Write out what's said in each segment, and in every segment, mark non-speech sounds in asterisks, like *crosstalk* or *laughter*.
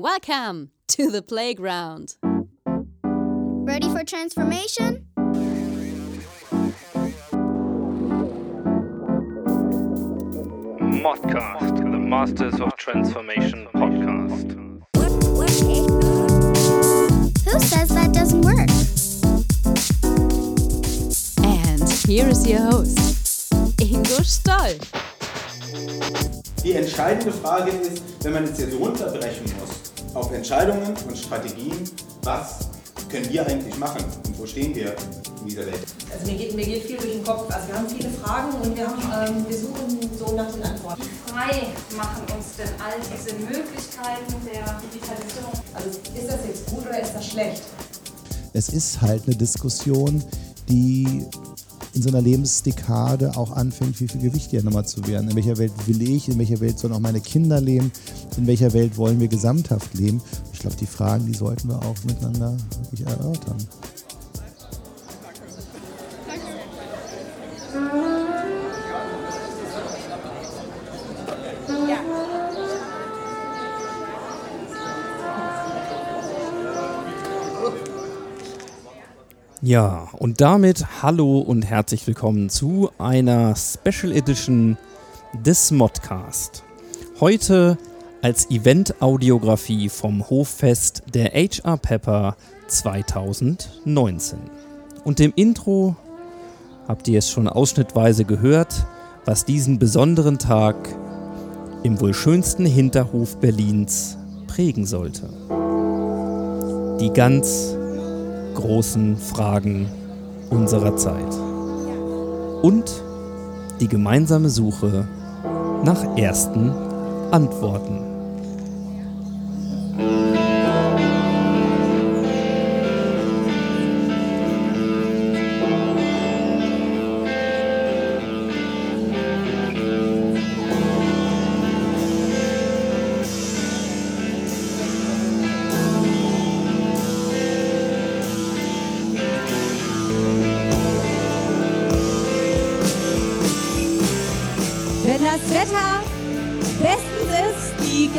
Welcome to the playground. Ready for transformation? Modcast, the Masters of Transformation podcast. Who says that doesn't work? And here is your host, Ingo Stoll. Die entscheidende Frage ist, wenn man es jetzt runterbrechen muss auf Entscheidungen und Strategien, was können wir eigentlich machen und wo stehen wir in dieser Welt? Also mir geht, mir geht viel durch den Kopf. Also wir haben viele Fragen und wir, haben, ähm, wir suchen so nach den Antworten. frei machen uns denn all diese Möglichkeiten der Digitalisierung? Also ist das jetzt gut oder ist das schlecht? es ist halt eine Diskussion, die in so einer Lebensdekade auch anfängt, viel, viel gewichtiger nochmal zu werden. In welcher Welt will ich, in welcher Welt sollen auch meine Kinder leben, in welcher Welt wollen wir gesamthaft leben. Ich glaube, die Fragen, die sollten wir auch miteinander wirklich erörtern. Ja, und damit hallo und herzlich willkommen zu einer Special Edition des Modcast. Heute als Event-Audiografie vom Hoffest der HR Pepper 2019. Und im Intro habt ihr es schon ausschnittweise gehört, was diesen besonderen Tag im wohl schönsten Hinterhof Berlins prägen sollte. Die ganz großen Fragen unserer Zeit. Und die gemeinsame Suche nach ersten Antworten.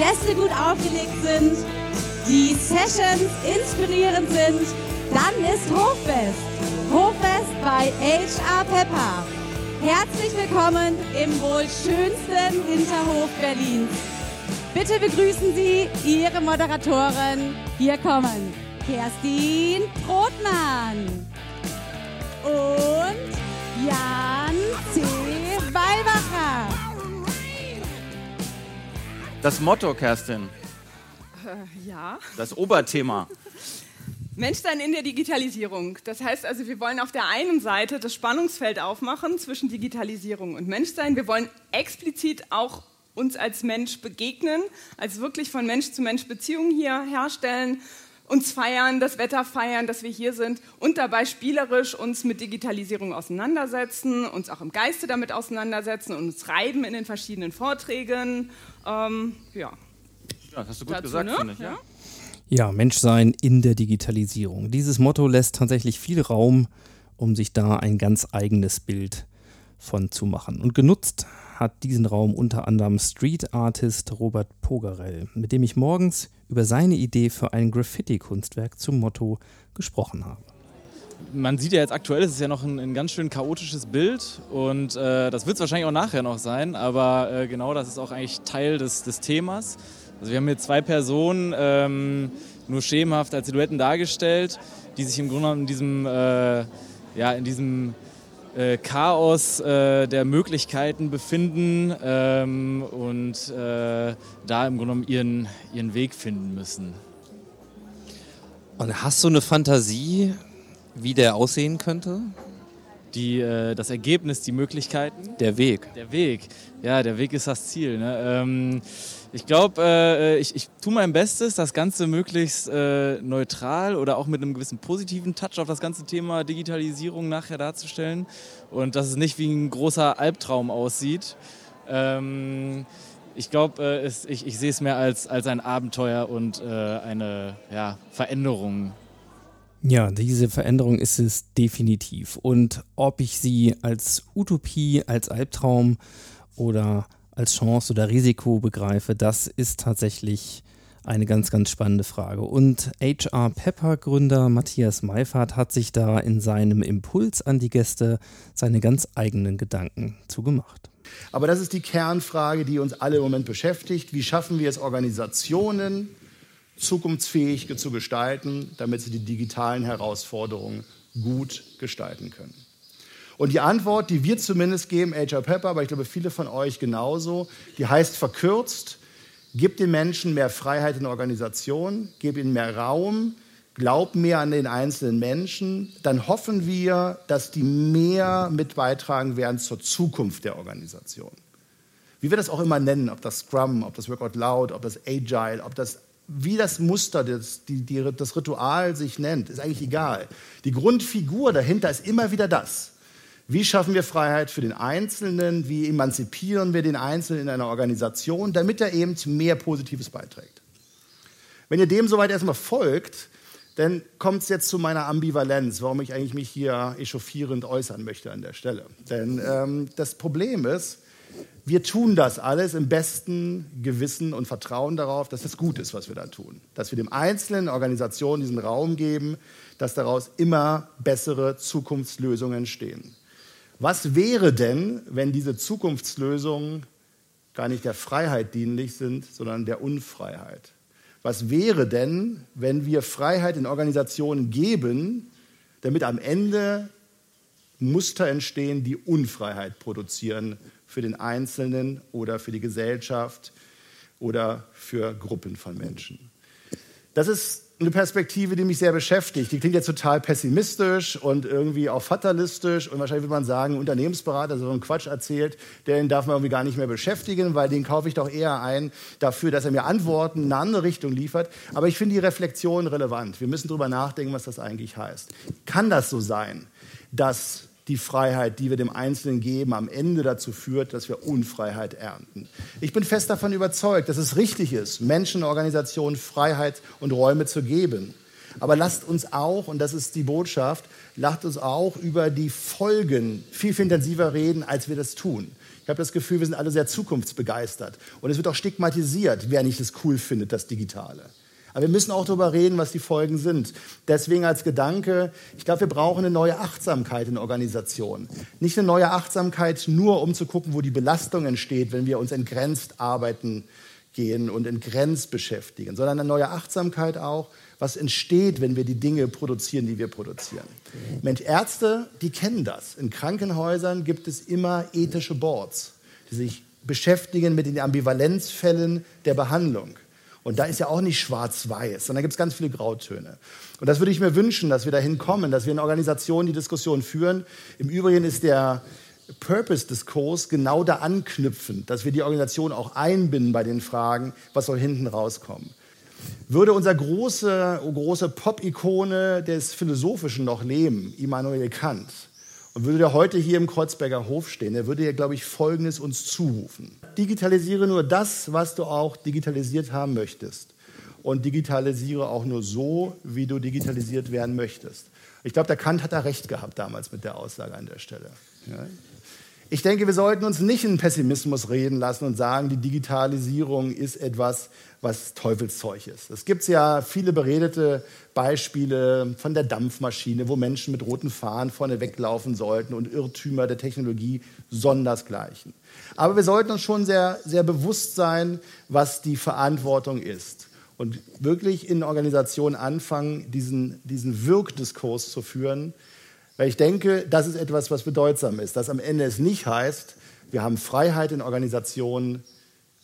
Gäste gut aufgelegt sind, die Sessions inspirierend sind, dann ist Hoffest. Hoffest bei HR Pepper. Herzlich willkommen im wohl schönsten Hinterhof Berlins. Bitte begrüßen Sie Ihre Moderatoren. Hier kommen Kerstin Brotmann und Das Motto, Kerstin, Ja, das Oberthema. Menschsein in der Digitalisierung. Das heißt also, wir wollen auf der einen Seite das Spannungsfeld aufmachen zwischen Digitalisierung und Menschsein. Wir wollen explizit auch uns als Mensch begegnen, als wirklich von Mensch zu Mensch Beziehungen hier herstellen, uns feiern, das Wetter feiern, dass wir hier sind und dabei spielerisch uns mit Digitalisierung auseinandersetzen, uns auch im Geiste damit auseinandersetzen und uns reiben in den verschiedenen Vorträgen. Ähm, ja. Ja, hast du gut Dazu, gesagt, ne? finde ich. Ja. Ja. Ja, Menschsein in der Digitalisierung. Dieses Motto lässt tatsächlich viel Raum, um sich da ein ganz eigenes Bild von zu machen. Und genutzt hat diesen Raum unter anderem Street Artist Robert Pogarell, mit dem ich morgens über seine Idee für ein Graffiti-Kunstwerk zum Motto gesprochen habe. man sieht ja jetzt aktuell, es ist ja noch ein, ein ganz schön chaotisches Bild und äh, das wird es wahrscheinlich auch nachher noch sein, aber äh, genau das ist auch eigentlich Teil des, des Themas. Also wir haben hier zwei Personen ähm, nur schemenhaft als Silhouetten dargestellt, die sich im Grunde genommen in diesem, äh, ja, in diesem äh, Chaos äh, der Möglichkeiten befinden ähm, und äh, da im Grunde genommen ihren, ihren Weg finden müssen. Und hast du eine Fantasie, wie der aussehen könnte? Die, äh, das Ergebnis, die Möglichkeiten. Der Weg. Der Weg. Ja, der Weg ist das Ziel. Ne? Ähm, ich glaube, äh, ich, ich tue mein Bestes, das Ganze möglichst äh, neutral oder auch mit einem gewissen positiven Touch auf das ganze Thema Digitalisierung nachher darzustellen. Und dass es nicht wie ein großer Albtraum aussieht. Ähm, ich glaube, äh, ich, ich sehe es mehr als, als ein Abenteuer und äh, eine ja, Veränderung. Ja, diese Veränderung ist es definitiv. Und ob ich sie als Utopie, als Albtraum oder als Chance oder Risiko begreife, das ist tatsächlich Eine ganz, ganz spannende Frage. Und HR Pepper Gründer Matthias Meifert hat sich da in seinem Impuls an die Gäste seine ganz eigenen Gedanken zugemacht. Aber das ist die Kernfrage, die uns alle im Moment beschäftigt. Wie schaffen wir es, Organisationen zukunftsfähig zu gestalten, damit sie die digitalen Herausforderungen gut gestalten können? Und die Antwort, die wir zumindest geben, HR Pepper, aber ich glaube viele von euch genauso, die heißt verkürzt, gib den Menschen mehr Freiheit in der Organisation, gib ihnen mehr Raum, glaub mehr an den einzelnen Menschen, dann hoffen wir, dass die mehr mit beitragen werden zur Zukunft der Organisation. Wie wir das auch immer nennen, ob das Scrum, ob das Workout Loud, ob das Agile, ob das wie das Muster, das, die, die, das Ritual sich nennt, ist eigentlich egal. Die Grundfigur dahinter ist immer wieder das. Wie schaffen wir Freiheit für den Einzelnen? Wie emanzipieren wir den Einzelnen in einer Organisation, damit er eben mehr Positives beiträgt? Wenn ihr dem soweit erstmal folgt, dann kommt es jetzt zu meiner Ambivalenz, warum ich eigentlich mich hier echauffierend äußern möchte an der Stelle. Denn ähm, das Problem ist, wir tun das alles im besten Gewissen und Vertrauen darauf, dass es gut ist, was wir da tun. Dass wir dem einzelnen Organisationen diesen Raum geben, dass daraus immer bessere Zukunftslösungen entstehen. Was wäre denn, wenn diese Zukunftslösungen gar nicht der Freiheit dienlich sind, sondern der Unfreiheit? Was wäre denn, wenn wir Freiheit in Organisationen geben, damit am Ende Muster entstehen, die Unfreiheit produzieren für den Einzelnen oder für die Gesellschaft oder für Gruppen von Menschen? Das ist eine Perspektive, die mich sehr beschäftigt. Die klingt jetzt total pessimistisch und irgendwie auch fatalistisch. Und wahrscheinlich würde man sagen, Unternehmensberater, so einen Quatsch erzählt, den darf man irgendwie gar nicht mehr beschäftigen, weil den kaufe ich doch eher ein dafür, dass er mir Antworten in eine andere Richtung liefert. Aber ich finde die Reflexion relevant. Wir müssen darüber nachdenken, was das eigentlich heißt. Kann das so sein, dass die Freiheit, die wir dem Einzelnen geben, am Ende dazu führt, dass wir Unfreiheit ernten. Ich bin fest davon überzeugt, dass es richtig ist, Menschen, Organisationen Freiheit und Räume zu geben. Aber lasst uns auch, und das ist die Botschaft, lasst uns auch über die Folgen viel, viel intensiver reden, als wir das tun. Ich habe das Gefühl, wir sind alle sehr zukunftsbegeistert. Und es wird auch stigmatisiert, wer nicht es cool findet, das Digitale. Aber wir müssen auch darüber reden, was die Folgen sind. Deswegen als Gedanke, ich glaube, wir brauchen eine neue Achtsamkeit in Organisationen. Nicht eine neue Achtsamkeit nur, um zu gucken, wo die Belastung entsteht, wenn wir uns entgrenzt arbeiten gehen und entgrenzt beschäftigen, sondern eine neue Achtsamkeit auch, was entsteht, wenn wir die Dinge produzieren, die wir produzieren. Mensch, Ärzte, die kennen das. In Krankenhäusern gibt es immer ethische Boards, die sich beschäftigen mit den Ambivalenzfällen der Behandlung. Und da ist ja auch nicht schwarz-weiß, sondern da gibt es ganz viele Grautöne. Und das würde ich mir wünschen, dass wir dahin kommen, dass wir in Organisationen die Diskussion führen. Im Übrigen ist der Purpose-Diskurs genau da anknüpfend, dass wir die Organisation auch einbinden bei den Fragen, was soll hinten rauskommen. Würde unser große, große Pop-Ikone des Philosophischen noch leben, Immanuel Kant, und würde der heute hier im Kreuzberger Hof stehen, er würde ja, glaube ich, Folgendes uns zurufen. Digitalisiere nur das, was du auch digitalisiert haben möchtest. Und digitalisiere auch nur so, wie du digitalisiert werden möchtest. Ich glaube, der Kant hat da recht gehabt damals mit der Aussage an der Stelle. Ja. Ich denke, wir sollten uns nicht in Pessimismus reden lassen und sagen, die Digitalisierung ist etwas, was Teufelszeug ist. Es gibt ja viele beredete Beispiele von der Dampfmaschine, wo Menschen mit roten Fahnen vorne weglaufen sollten und Irrtümer der Technologie sondersgleichen. Aber wir sollten uns schon sehr, sehr bewusst sein, was die Verantwortung ist. Und wirklich in Organisationen anfangen, diesen, diesen Wirkdiskurs zu führen, weil ich denke, das ist etwas, was bedeutsam ist, dass am Ende es nicht heißt, wir haben Freiheit in Organisationen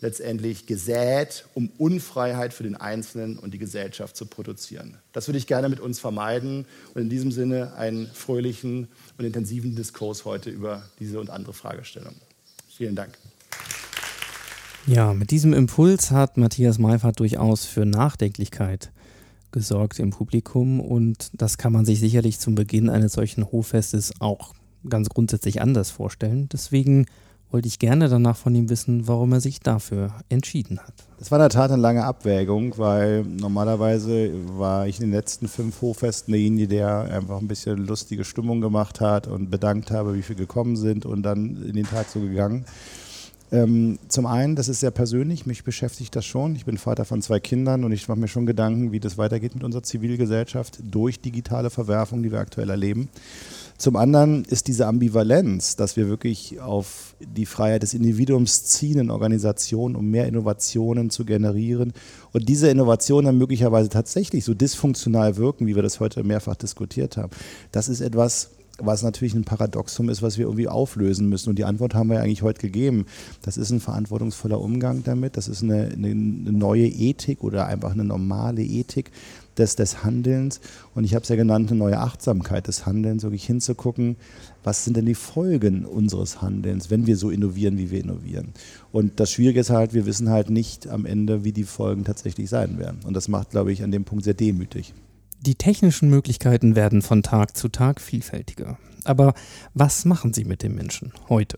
letztendlich gesät, um Unfreiheit für den Einzelnen und die Gesellschaft zu produzieren. Das würde ich gerne mit uns vermeiden und in diesem Sinne einen fröhlichen und intensiven Diskurs heute über diese und andere Fragestellungen. Vielen Dank. Ja, mit diesem Impuls hat Matthias Meifert durchaus für Nachdenklichkeit gesorgt im Publikum und das kann man sich sicherlich zum Beginn eines solchen Hoffestes auch ganz grundsätzlich anders vorstellen. Deswegen wollte ich gerne danach von ihm wissen, warum er sich dafür entschieden hat. Das war in der Tat eine lange Abwägung, weil normalerweise war ich in den letzten fünf Hochfesten derjenige, der einfach ein bisschen lustige Stimmung gemacht hat und bedankt habe, wie viele gekommen sind und dann in den Tag so gegangen. Ähm, zum einen, das ist sehr persönlich, mich beschäftigt das schon. Ich bin Vater von zwei Kindern und ich mache mir schon Gedanken, wie das weitergeht mit unserer Zivilgesellschaft durch digitale Verwerfung, die wir aktuell erleben. Zum anderen ist diese Ambivalenz, dass wir wirklich auf die Freiheit des Individuums ziehen in Organisationen, um mehr Innovationen zu generieren und diese Innovationen dann möglicherweise tatsächlich so dysfunktional wirken, wie wir das heute mehrfach diskutiert haben. Das ist etwas, was natürlich ein Paradoxum ist, was wir irgendwie auflösen müssen. Und die Antwort haben wir ja eigentlich heute gegeben. Das ist ein verantwortungsvoller Umgang damit. Das ist eine, eine neue Ethik oder einfach eine normale Ethik des, des Handelns. Und ich habe es ja genannt, eine neue Achtsamkeit des Handelns, wirklich hinzugucken, was sind denn die Folgen unseres Handelns, wenn wir so innovieren, wie wir innovieren. Und das Schwierige ist halt, wir wissen halt nicht am Ende, wie die Folgen tatsächlich sein werden. Und das macht, glaube ich, an dem Punkt sehr demütig. Die technischen Möglichkeiten werden von Tag zu Tag vielfältiger. Aber was machen sie mit dem Menschen heute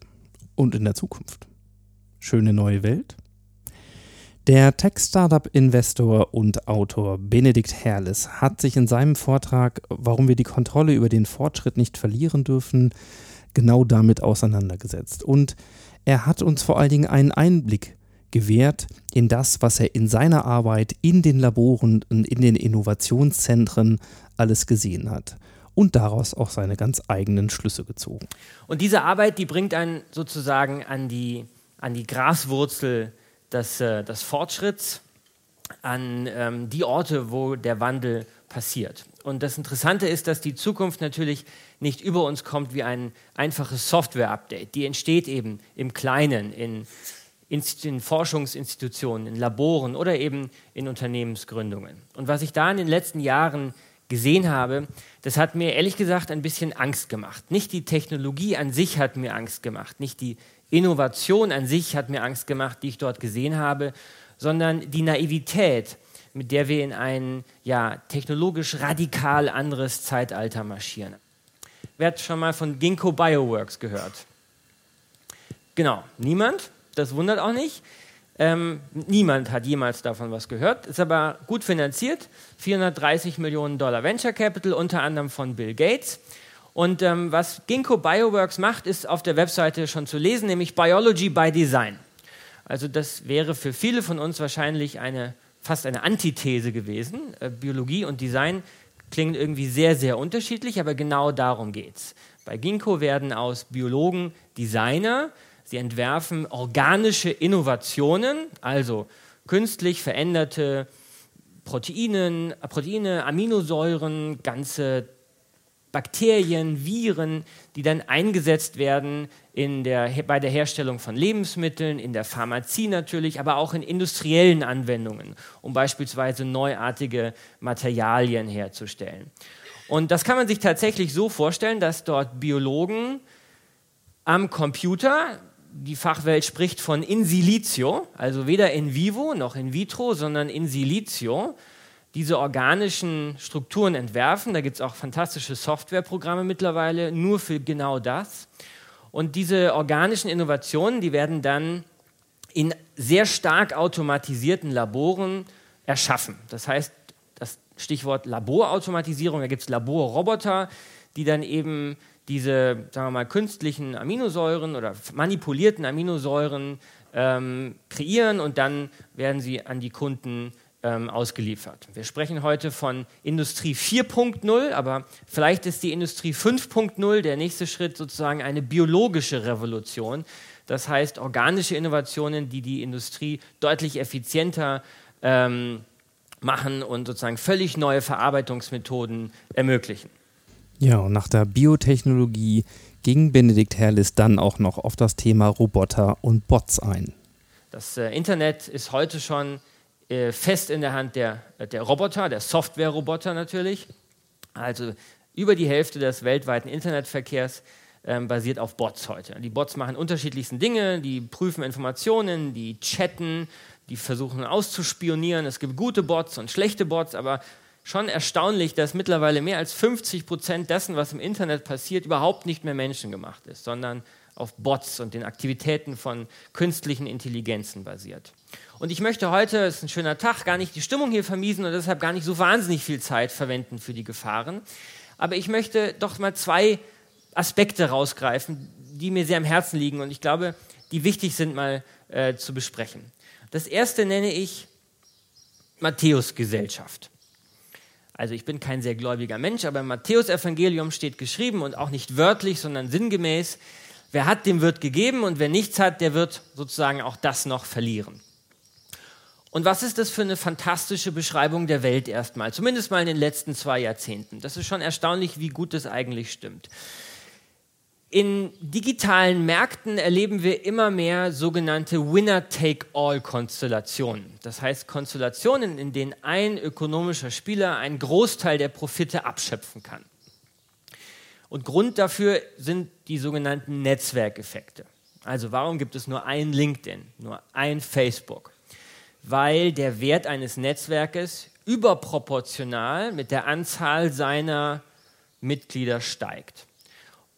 und in der Zukunft? Schöne neue Welt? Der Tech-Startup-Investor und Autor Benedikt Herrles hat sich in seinem Vortrag, warum wir die Kontrolle über den Fortschritt nicht verlieren dürfen, genau damit auseinandergesetzt. Und er hat uns vor allen Dingen einen Einblick gewährt in das, was er in seiner Arbeit in den Laboren und in den Innovationszentren alles gesehen hat und daraus auch seine ganz eigenen Schlüsse gezogen. Und diese Arbeit, die bringt einen sozusagen an die, an die Graswurzel des, äh, des Fortschritts, an ähm, die Orte, wo der Wandel passiert. Und das Interessante ist, dass die Zukunft natürlich nicht über uns kommt wie ein einfaches Software-Update. Die entsteht eben im Kleinen, in in Forschungsinstitutionen, in Laboren oder eben in Unternehmensgründungen. Und was ich da in den letzten Jahren gesehen habe, das hat mir ehrlich gesagt ein bisschen Angst gemacht. Nicht die Technologie an sich hat mir Angst gemacht, nicht die Innovation an sich hat mir Angst gemacht, die ich dort gesehen habe, sondern die Naivität, mit der wir in ein ja, technologisch radikal anderes Zeitalter marschieren. Wer hat schon mal von Ginkgo Bioworks gehört? Genau, niemand? Das wundert auch nicht. Ähm, niemand hat jemals davon was gehört, ist aber gut finanziert. 430 Millionen Dollar Venture Capital, unter anderem von Bill Gates. Und ähm, was Ginkgo Bioworks macht, ist auf der Webseite schon zu lesen, nämlich Biology by Design. Also das wäre für viele von uns wahrscheinlich eine, fast eine Antithese gewesen. Äh, Biologie und Design klingen irgendwie sehr, sehr unterschiedlich, aber genau darum geht es. Bei Ginkgo werden aus Biologen Designer, Sie entwerfen organische Innovationen, also künstlich veränderte Proteinen, Proteine, Aminosäuren, ganze Bakterien, Viren, die dann eingesetzt werden in der, bei der Herstellung von Lebensmitteln, in der Pharmazie natürlich, aber auch in industriellen Anwendungen, um beispielsweise neuartige Materialien herzustellen. Und das kann man sich tatsächlich so vorstellen, dass dort Biologen am Computer die Fachwelt spricht von in silicio, also weder in vivo noch in vitro, sondern in silicio, diese organischen Strukturen entwerfen. Da gibt es auch fantastische Softwareprogramme mittlerweile nur für genau das. Und diese organischen Innovationen, die werden dann in sehr stark automatisierten Laboren erschaffen. Das heißt, das Stichwort Laborautomatisierung, da gibt es Laborroboter, die dann eben diese, sagen wir mal, künstlichen Aminosäuren oder manipulierten Aminosäuren ähm, kreieren und dann werden sie an die Kunden ähm, ausgeliefert. Wir sprechen heute von Industrie 4.0, aber vielleicht ist die Industrie 5.0 der nächste Schritt sozusagen eine biologische Revolution. Das heißt organische Innovationen, die die Industrie deutlich effizienter ähm, machen und sozusagen völlig neue Verarbeitungsmethoden ermöglichen. Ja, und nach der Biotechnologie ging Benedikt Herrlis dann auch noch auf das Thema Roboter und Bots ein. Das äh, Internet ist heute schon äh, fest in der Hand der, der Roboter, der Software-Roboter natürlich. Also über die Hälfte des weltweiten Internetverkehrs ähm, basiert auf Bots heute. Die Bots machen unterschiedlichsten Dinge, die prüfen Informationen, die chatten, die versuchen auszuspionieren. Es gibt gute Bots und schlechte Bots, aber schon erstaunlich, dass mittlerweile mehr als 50 Prozent dessen, was im Internet passiert, überhaupt nicht mehr menschengemacht ist, sondern auf Bots und den Aktivitäten von künstlichen Intelligenzen basiert. Und ich möchte heute, es ist ein schöner Tag, gar nicht die Stimmung hier vermiesen und deshalb gar nicht so wahnsinnig viel Zeit verwenden für die Gefahren. Aber ich möchte doch mal zwei Aspekte rausgreifen, die mir sehr am Herzen liegen und ich glaube, die wichtig sind, mal äh, zu besprechen. Das erste nenne ich Matthäusgesellschaft. Also ich bin kein sehr gläubiger Mensch, aber im Matthäusevangelium steht geschrieben und auch nicht wörtlich, sondern sinngemäß, wer hat, dem wird gegeben und wer nichts hat, der wird sozusagen auch das noch verlieren. Und was ist das für eine fantastische Beschreibung der Welt erstmal, zumindest mal in den letzten zwei Jahrzehnten. Das ist schon erstaunlich, wie gut das eigentlich stimmt. In digitalen Märkten erleben wir immer mehr sogenannte Winner-Take-All-Konstellationen. Das heißt Konstellationen, in denen ein ökonomischer Spieler einen Großteil der Profite abschöpfen kann. Und Grund dafür sind die sogenannten Netzwerkeffekte. Also warum gibt es nur ein LinkedIn, nur ein Facebook? Weil der Wert eines Netzwerkes überproportional mit der Anzahl seiner Mitglieder steigt.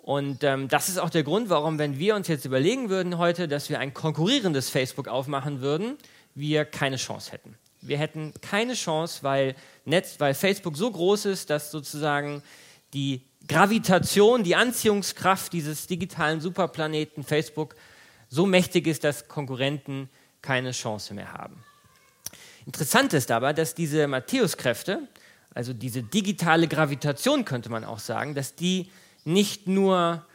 Und ähm, das ist auch der Grund, warum, wenn wir uns jetzt überlegen würden heute, dass wir ein konkurrierendes Facebook aufmachen würden, wir keine Chance hätten. Wir hätten keine Chance, weil, Netz, weil Facebook so groß ist, dass sozusagen die Gravitation, die Anziehungskraft dieses digitalen Superplaneten Facebook so mächtig ist, dass Konkurrenten keine Chance mehr haben. Interessant ist aber, dass diese Matthäuskräfte, also diese digitale Gravitation könnte man auch sagen, dass die nicht nur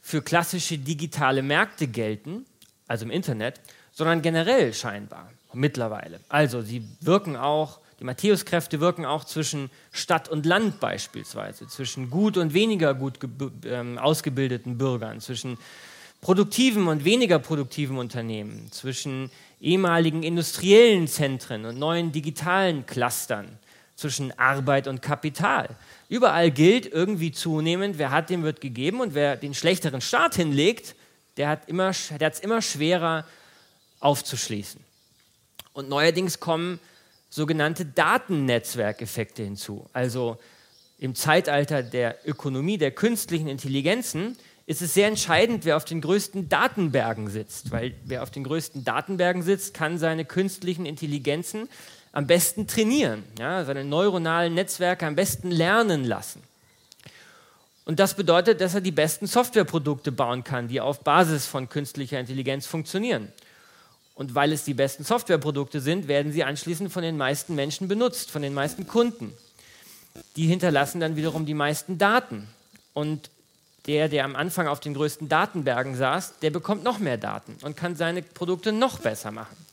für klassische digitale Märkte gelten, also im Internet, sondern generell scheinbar mittlerweile. Also sie wirken auch, die Matthäuskräfte wirken auch zwischen Stadt und Land beispielsweise, zwischen gut und weniger gut äh, ausgebildeten Bürgern, zwischen produktiven und weniger produktiven Unternehmen, zwischen ehemaligen industriellen Zentren und neuen digitalen Clustern, zwischen Arbeit und Kapital. Überall gilt irgendwie zunehmend, wer hat, dem wird gegeben und wer den schlechteren Start hinlegt, der hat es immer schwerer aufzuschließen. Und neuerdings kommen sogenannte Datennetzwerkeffekte hinzu. Also im Zeitalter der Ökonomie der künstlichen Intelligenzen ist es sehr entscheidend, wer auf den größten Datenbergen sitzt, weil wer auf den größten Datenbergen sitzt, kann seine künstlichen Intelligenzen am besten trainieren, ja, seine neuronalen Netzwerke am besten lernen lassen. Und das bedeutet, dass er die besten Softwareprodukte bauen kann, die auf Basis von künstlicher Intelligenz funktionieren. Und weil es die besten Softwareprodukte sind, werden sie anschließend von den meisten Menschen benutzt, von den meisten Kunden. Die hinterlassen dann wiederum die meisten Daten. Und der, der am Anfang auf den größten Datenbergen saß, der bekommt noch mehr Daten und kann seine Produkte noch besser machen.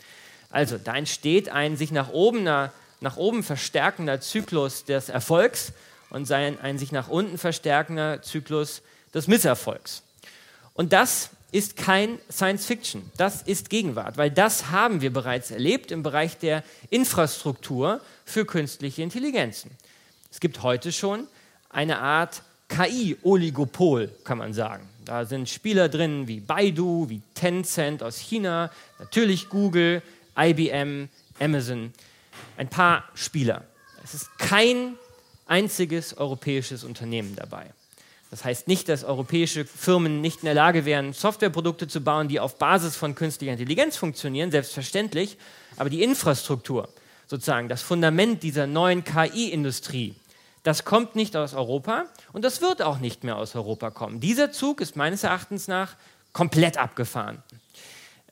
Also da entsteht ein sich nach oben, nach oben verstärkender Zyklus des Erfolgs und ein, ein sich nach unten verstärkender Zyklus des Misserfolgs. Und das ist kein Science Fiction, das ist Gegenwart, weil das haben wir bereits erlebt im Bereich der Infrastruktur für künstliche Intelligenzen. Es gibt heute schon eine Art KI-Oligopol, kann man sagen. Da sind Spieler drin wie Baidu, wie Tencent aus China, natürlich Google, IBM, Amazon, ein paar Spieler. Es ist kein einziges europäisches Unternehmen dabei. Das heißt nicht, dass europäische Firmen nicht in der Lage wären, Softwareprodukte zu bauen, die auf Basis von künstlicher Intelligenz funktionieren, selbstverständlich, aber die Infrastruktur, sozusagen das Fundament dieser neuen KI-Industrie, das kommt nicht aus Europa und das wird auch nicht mehr aus Europa kommen. Dieser Zug ist meines Erachtens nach komplett abgefahren.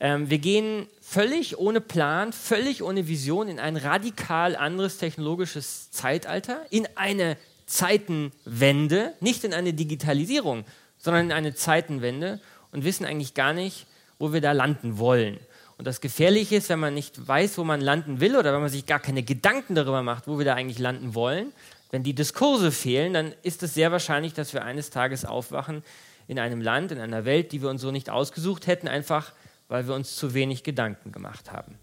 Ähm, wir gehen völlig ohne Plan, völlig ohne Vision in ein radikal anderes technologisches Zeitalter, in eine Zeitenwende, nicht in eine Digitalisierung, sondern in eine Zeitenwende und wissen eigentlich gar nicht, wo wir da landen wollen. Und das Gefährliche ist, wenn man nicht weiß, wo man landen will oder wenn man sich gar keine Gedanken darüber macht, wo wir da eigentlich landen wollen, wenn die Diskurse fehlen, dann ist es sehr wahrscheinlich, dass wir eines Tages aufwachen in einem Land, in einer Welt, die wir uns so nicht ausgesucht hätten, einfach weil wir uns zu wenig Gedanken gemacht haben.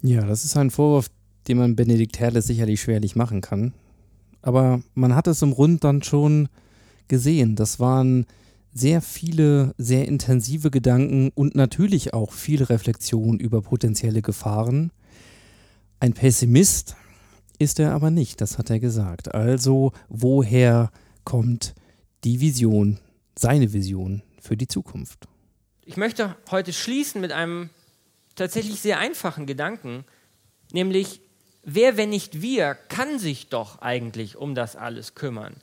Ja, das ist ein Vorwurf, den man Benedikt Herles sicherlich schwerlich machen kann. Aber man hat es im Rund dann schon gesehen. Das waren sehr viele, sehr intensive Gedanken und natürlich auch viel Reflexion über potenzielle Gefahren. Ein Pessimist ist er aber nicht, das hat er gesagt. Also woher kommt die Vision, seine Vision für die Zukunft? Ich möchte heute schließen mit einem tatsächlich sehr einfachen Gedanken, nämlich wer, wenn nicht wir, kann sich doch eigentlich um das alles kümmern?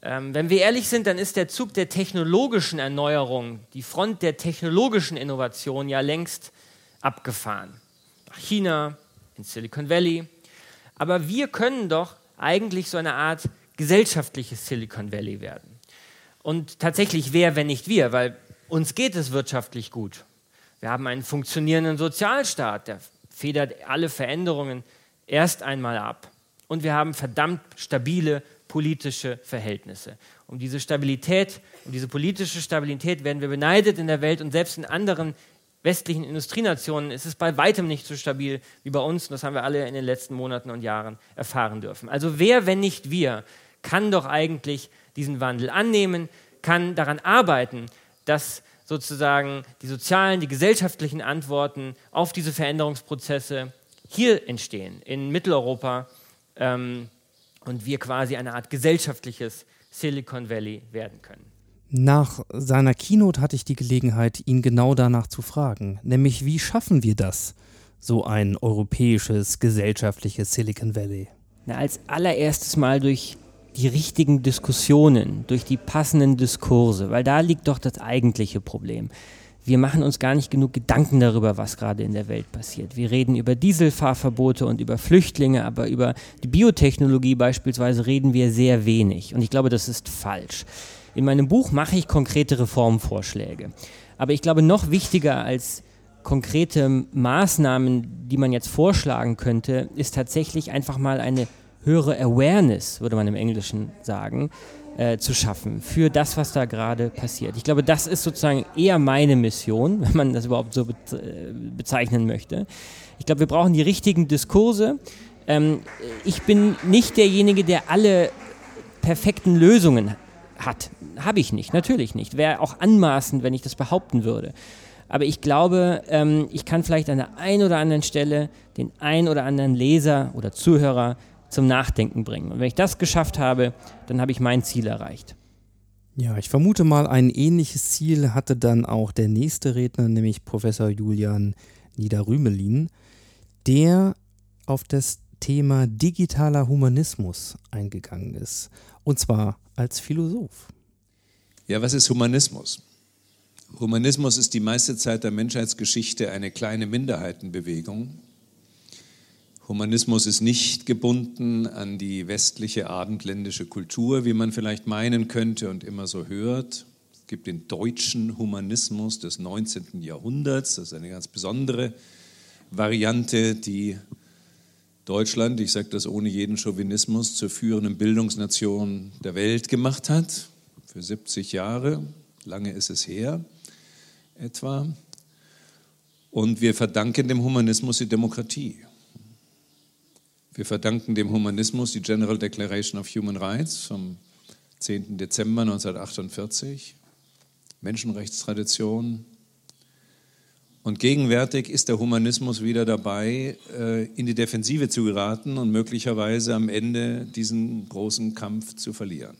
Ähm, wenn wir ehrlich sind, dann ist der Zug der technologischen Erneuerung, die Front der technologischen Innovation ja längst abgefahren. Nach China, in Silicon Valley. Aber wir können doch eigentlich so eine Art gesellschaftliches Silicon Valley werden. Und tatsächlich wer, wenn nicht wir, weil uns geht es wirtschaftlich gut. Wir haben einen funktionierenden Sozialstaat, der federt alle Veränderungen erst einmal ab. Und wir haben verdammt stabile politische Verhältnisse. Um diese Stabilität, um diese politische Stabilität werden wir beneidet in der Welt und selbst in anderen westlichen Industrienationen ist es bei weitem nicht so stabil wie bei uns. Und das haben wir alle in den letzten Monaten und Jahren erfahren dürfen. Also wer, wenn nicht wir, kann doch eigentlich diesen Wandel annehmen, kann daran arbeiten, dass sozusagen die sozialen, die gesellschaftlichen Antworten auf diese Veränderungsprozesse hier entstehen, in Mitteleuropa, ähm, und wir quasi eine Art gesellschaftliches Silicon Valley werden können. Nach seiner Keynote hatte ich die Gelegenheit, ihn genau danach zu fragen, nämlich wie schaffen wir das, so ein europäisches gesellschaftliches Silicon Valley? Na, als allererstes mal durch die richtigen Diskussionen, durch die passenden Diskurse, weil da liegt doch das eigentliche Problem. Wir machen uns gar nicht genug Gedanken darüber, was gerade in der Welt passiert. Wir reden über Dieselfahrverbote und über Flüchtlinge, aber über die Biotechnologie beispielsweise reden wir sehr wenig. Und ich glaube, das ist falsch. In meinem Buch mache ich konkrete Reformvorschläge. Aber ich glaube, noch wichtiger als konkrete Maßnahmen, die man jetzt vorschlagen könnte, ist tatsächlich einfach mal eine höhere Awareness, würde man im Englischen sagen, äh, zu schaffen für das, was da gerade passiert. Ich glaube, das ist sozusagen eher meine Mission, *laughs* wenn man das überhaupt so be äh, bezeichnen möchte. Ich glaube, wir brauchen die richtigen Diskurse. Ähm, ich bin nicht derjenige, der alle perfekten Lösungen hat. Habe ich nicht, natürlich nicht. Wäre auch anmaßend, wenn ich das behaupten würde. Aber ich glaube, ähm, ich kann vielleicht an der einen oder anderen Stelle den einen oder anderen Leser oder Zuhörer zum Nachdenken bringen. Und wenn ich das geschafft habe, dann habe ich mein Ziel erreicht. Ja, ich vermute mal, ein ähnliches Ziel hatte dann auch der nächste Redner, nämlich Professor Julian Niederrümelin, der auf das Thema digitaler Humanismus eingegangen ist. Und zwar als Philosoph. Ja, was ist Humanismus? Humanismus ist die meiste Zeit der Menschheitsgeschichte eine kleine Minderheitenbewegung, Humanismus ist nicht gebunden an die westliche abendländische Kultur, wie man vielleicht meinen könnte und immer so hört. Es gibt den deutschen Humanismus des 19. Jahrhunderts, das ist eine ganz besondere Variante, die Deutschland, ich sage das ohne jeden Chauvinismus, zur führenden Bildungsnation der Welt gemacht hat, für 70 Jahre, lange ist es her etwa. Und wir verdanken dem Humanismus die Demokratie. Wir verdanken dem Humanismus die General Declaration of Human Rights vom 10. Dezember 1948, Menschenrechtstradition. Und gegenwärtig ist der Humanismus wieder dabei, äh, in die Defensive zu geraten und möglicherweise am Ende diesen großen Kampf zu verlieren.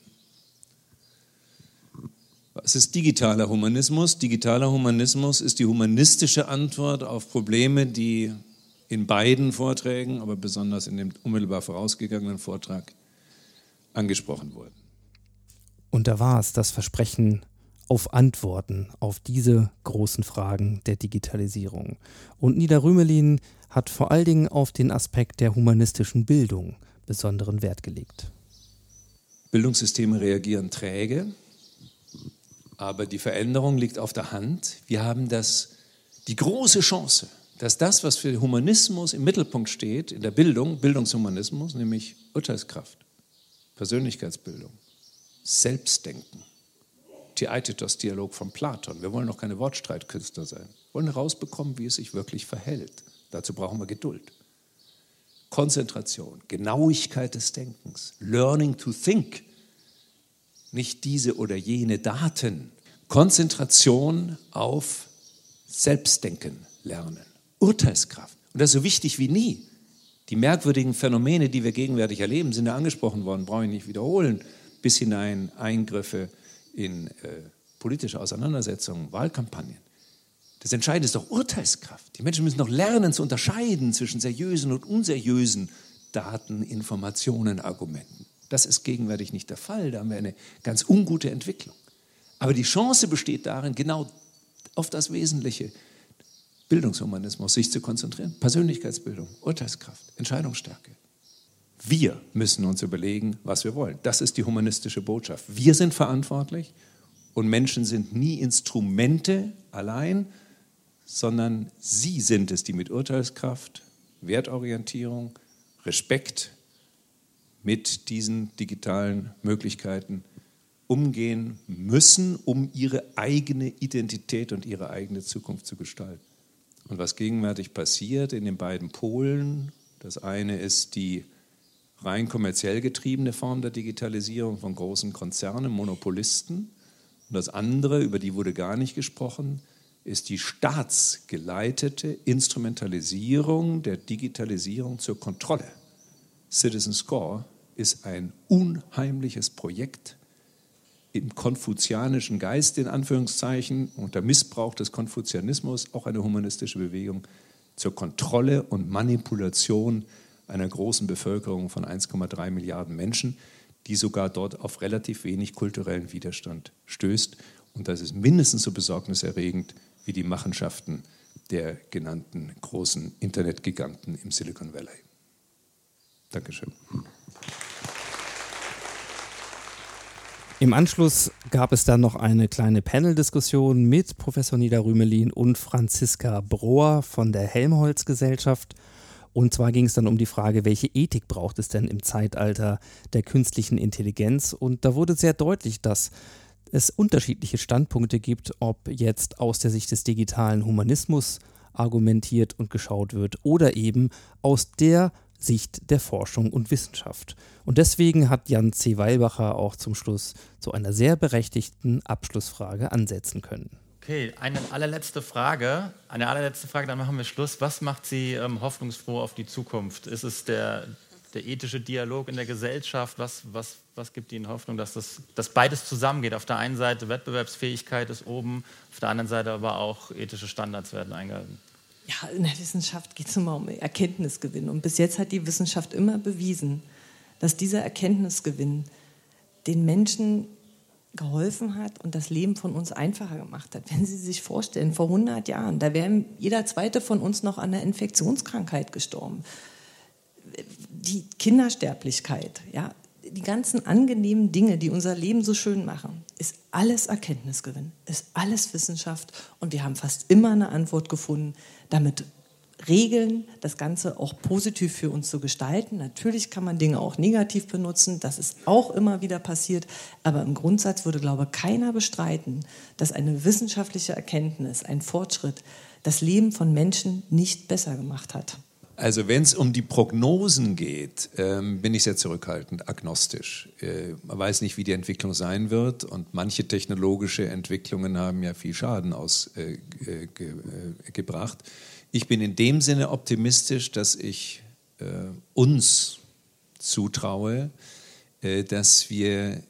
Was ist digitaler Humanismus? Digitaler Humanismus ist die humanistische Antwort auf Probleme, die in beiden Vorträgen, aber besonders in dem unmittelbar vorausgegangenen Vortrag angesprochen wurden. Und da war es das Versprechen auf Antworten auf diese großen Fragen der Digitalisierung. Und Nida Rümelin hat vor allen Dingen auf den Aspekt der humanistischen Bildung besonderen Wert gelegt. Bildungssysteme reagieren träge, aber die Veränderung liegt auf der Hand. Wir haben das, die große Chance, dass das, was für Humanismus im Mittelpunkt steht, in der Bildung, Bildungshumanismus, nämlich Urteilskraft, Persönlichkeitsbildung, Selbstdenken, Theaitetos-Dialog von Platon. Wir wollen doch keine Wortstreitkünstler sein. Wir wollen herausbekommen, wie es sich wirklich verhält. Dazu brauchen wir Geduld. Konzentration, Genauigkeit des Denkens, Learning to Think, nicht diese oder jene Daten. Konzentration auf Selbstdenken lernen. Urteilskraft. Und das ist so wichtig wie nie. Die merkwürdigen Phänomene, die wir gegenwärtig erleben, sind ja angesprochen worden, brauche ich nicht wiederholen, bis hinein Eingriffe in äh, politische Auseinandersetzungen, Wahlkampagnen. Das Entscheidende ist doch Urteilskraft. Die Menschen müssen doch lernen zu unterscheiden zwischen seriösen und unseriösen Daten, Informationen, Argumenten. Das ist gegenwärtig nicht der Fall. Da haben wir eine ganz ungute Entwicklung. Aber die Chance besteht darin, genau auf das Wesentliche, Bildungshumanismus, sich zu konzentrieren. Persönlichkeitsbildung, Urteilskraft, Entscheidungsstärke. Wir müssen uns überlegen, was wir wollen. Das ist die humanistische Botschaft. Wir sind verantwortlich und Menschen sind nie Instrumente allein, sondern sie sind es, die mit Urteilskraft, Wertorientierung, Respekt mit diesen digitalen Möglichkeiten umgehen müssen, um ihre eigene Identität und ihre eigene Zukunft zu gestalten. Und was gegenwärtig passiert in den beiden Polen, das eine ist die rein kommerziell getriebene Form der Digitalisierung von großen Konzernen, Monopolisten. Und das andere, über die wurde gar nicht gesprochen, ist die staatsgeleitete Instrumentalisierung der Digitalisierung zur Kontrolle. Citizen Score ist ein unheimliches Projekt im konfuzianischen Geist, in Anführungszeichen, unter Missbrauch des Konfuzianismus, auch eine humanistische Bewegung, zur Kontrolle und Manipulation einer großen Bevölkerung von 1,3 Milliarden Menschen, die sogar dort auf relativ wenig kulturellen Widerstand stößt. Und das ist mindestens so besorgniserregend wie die Machenschaften der genannten großen Internetgiganten im Silicon Valley. Dankeschön. Im Anschluss gab es dann noch eine kleine Panel-Diskussion mit Professor Nida Rümelin und Franziska Brohr von der Helmholtz-Gesellschaft. Und zwar ging es dann um die Frage, welche Ethik braucht es denn im Zeitalter der künstlichen Intelligenz? Und da wurde sehr deutlich, dass es unterschiedliche Standpunkte gibt, ob jetzt aus der Sicht des digitalen Humanismus argumentiert und geschaut wird oder eben aus der Sicht der Forschung und Wissenschaft. Und deswegen hat Jan C. Weilbacher auch zum Schluss zu einer sehr berechtigten Abschlussfrage ansetzen können. Okay, eine allerletzte Frage. Eine allerletzte Frage, dann machen wir Schluss. Was macht Sie ähm, hoffnungsfroh auf die Zukunft? Ist es der, der ethische Dialog in der Gesellschaft? Was, was, was gibt Ihnen Hoffnung, dass, das, dass beides zusammengeht? Auf der einen Seite Wettbewerbsfähigkeit ist oben, auf der anderen Seite aber auch ethische Standards werden eingehalten. Ja, in der Wissenschaft geht es immer um Erkenntnisgewinn. Und bis jetzt hat die Wissenschaft immer bewiesen, dass dieser Erkenntnisgewinn den Menschen geholfen hat und das Leben von uns einfacher gemacht hat. Wenn Sie sich vorstellen, vor 100 Jahren, da wäre jeder zweite von uns noch an einer Infektionskrankheit gestorben. Die Kindersterblichkeit, ja, die ganzen angenehmen Dinge, die unser Leben so schön machen, ist alles Erkenntnisgewinn, ist alles Wissenschaft und wir haben fast immer eine Antwort gefunden, damit Regeln, das Ganze auch positiv für uns zu gestalten. Natürlich kann man Dinge auch negativ benutzen, das ist auch immer wieder passiert, aber im Grundsatz würde, glaube ich, keiner bestreiten, dass eine wissenschaftliche Erkenntnis, ein Fortschritt, das Leben von Menschen nicht besser gemacht hat. Also wenn es um die Prognosen geht, ähm, bin ich sehr zurückhaltend, agnostisch. Äh, man weiß nicht, wie die Entwicklung sein wird und manche technologische Entwicklungen haben ja viel Schaden ausgebracht. Äh, äh, ich bin in dem Sinne optimistisch, dass ich äh, uns zutraue, äh, dass wir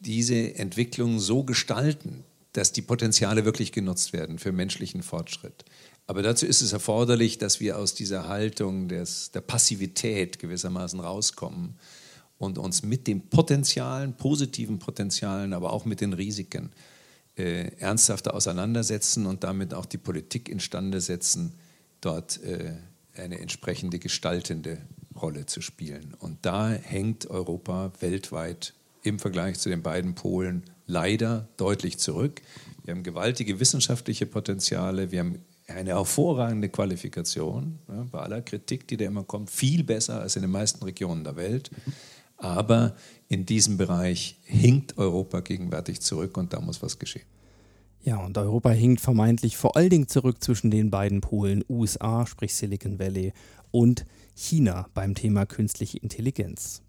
diese Entwicklung so gestalten, dass die Potenziale wirklich genutzt werden für menschlichen Fortschritt. Aber dazu ist es erforderlich, dass wir aus dieser Haltung des, der Passivität gewissermaßen rauskommen und uns mit den Potenzialen, positiven Potenzialen, aber auch mit den Risiken äh, ernsthafter auseinandersetzen und damit auch die Politik instande setzen, dort äh, eine entsprechende gestaltende Rolle zu spielen. Und da hängt Europa weltweit im Vergleich zu den beiden Polen leider deutlich zurück. Wir haben gewaltige wissenschaftliche Potenziale, wir haben eine hervorragende Qualifikation, ja, bei aller Kritik, die da immer kommt, viel besser als in den meisten Regionen der Welt. Aber in diesem Bereich hinkt Europa gegenwärtig zurück und da muss was geschehen. Ja, und Europa hinkt vermeintlich vor allen Dingen zurück zwischen den beiden Polen USA, sprich Silicon Valley, und China beim Thema künstliche Intelligenz.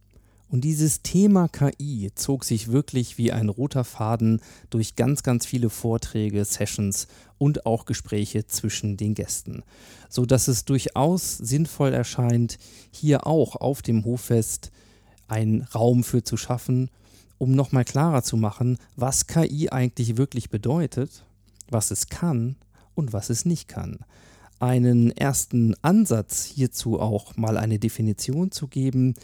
Und dieses Thema KI zog sich wirklich wie ein roter Faden durch ganz, ganz viele Vorträge, Sessions und auch Gespräche zwischen den Gästen, so dass es durchaus sinnvoll erscheint, hier auch auf dem Hoffest einen Raum für zu schaffen, um nochmal klarer zu machen, was KI eigentlich wirklich bedeutet, was es kann und was es nicht kann. Einen ersten Ansatz hierzu auch mal eine Definition zu geben,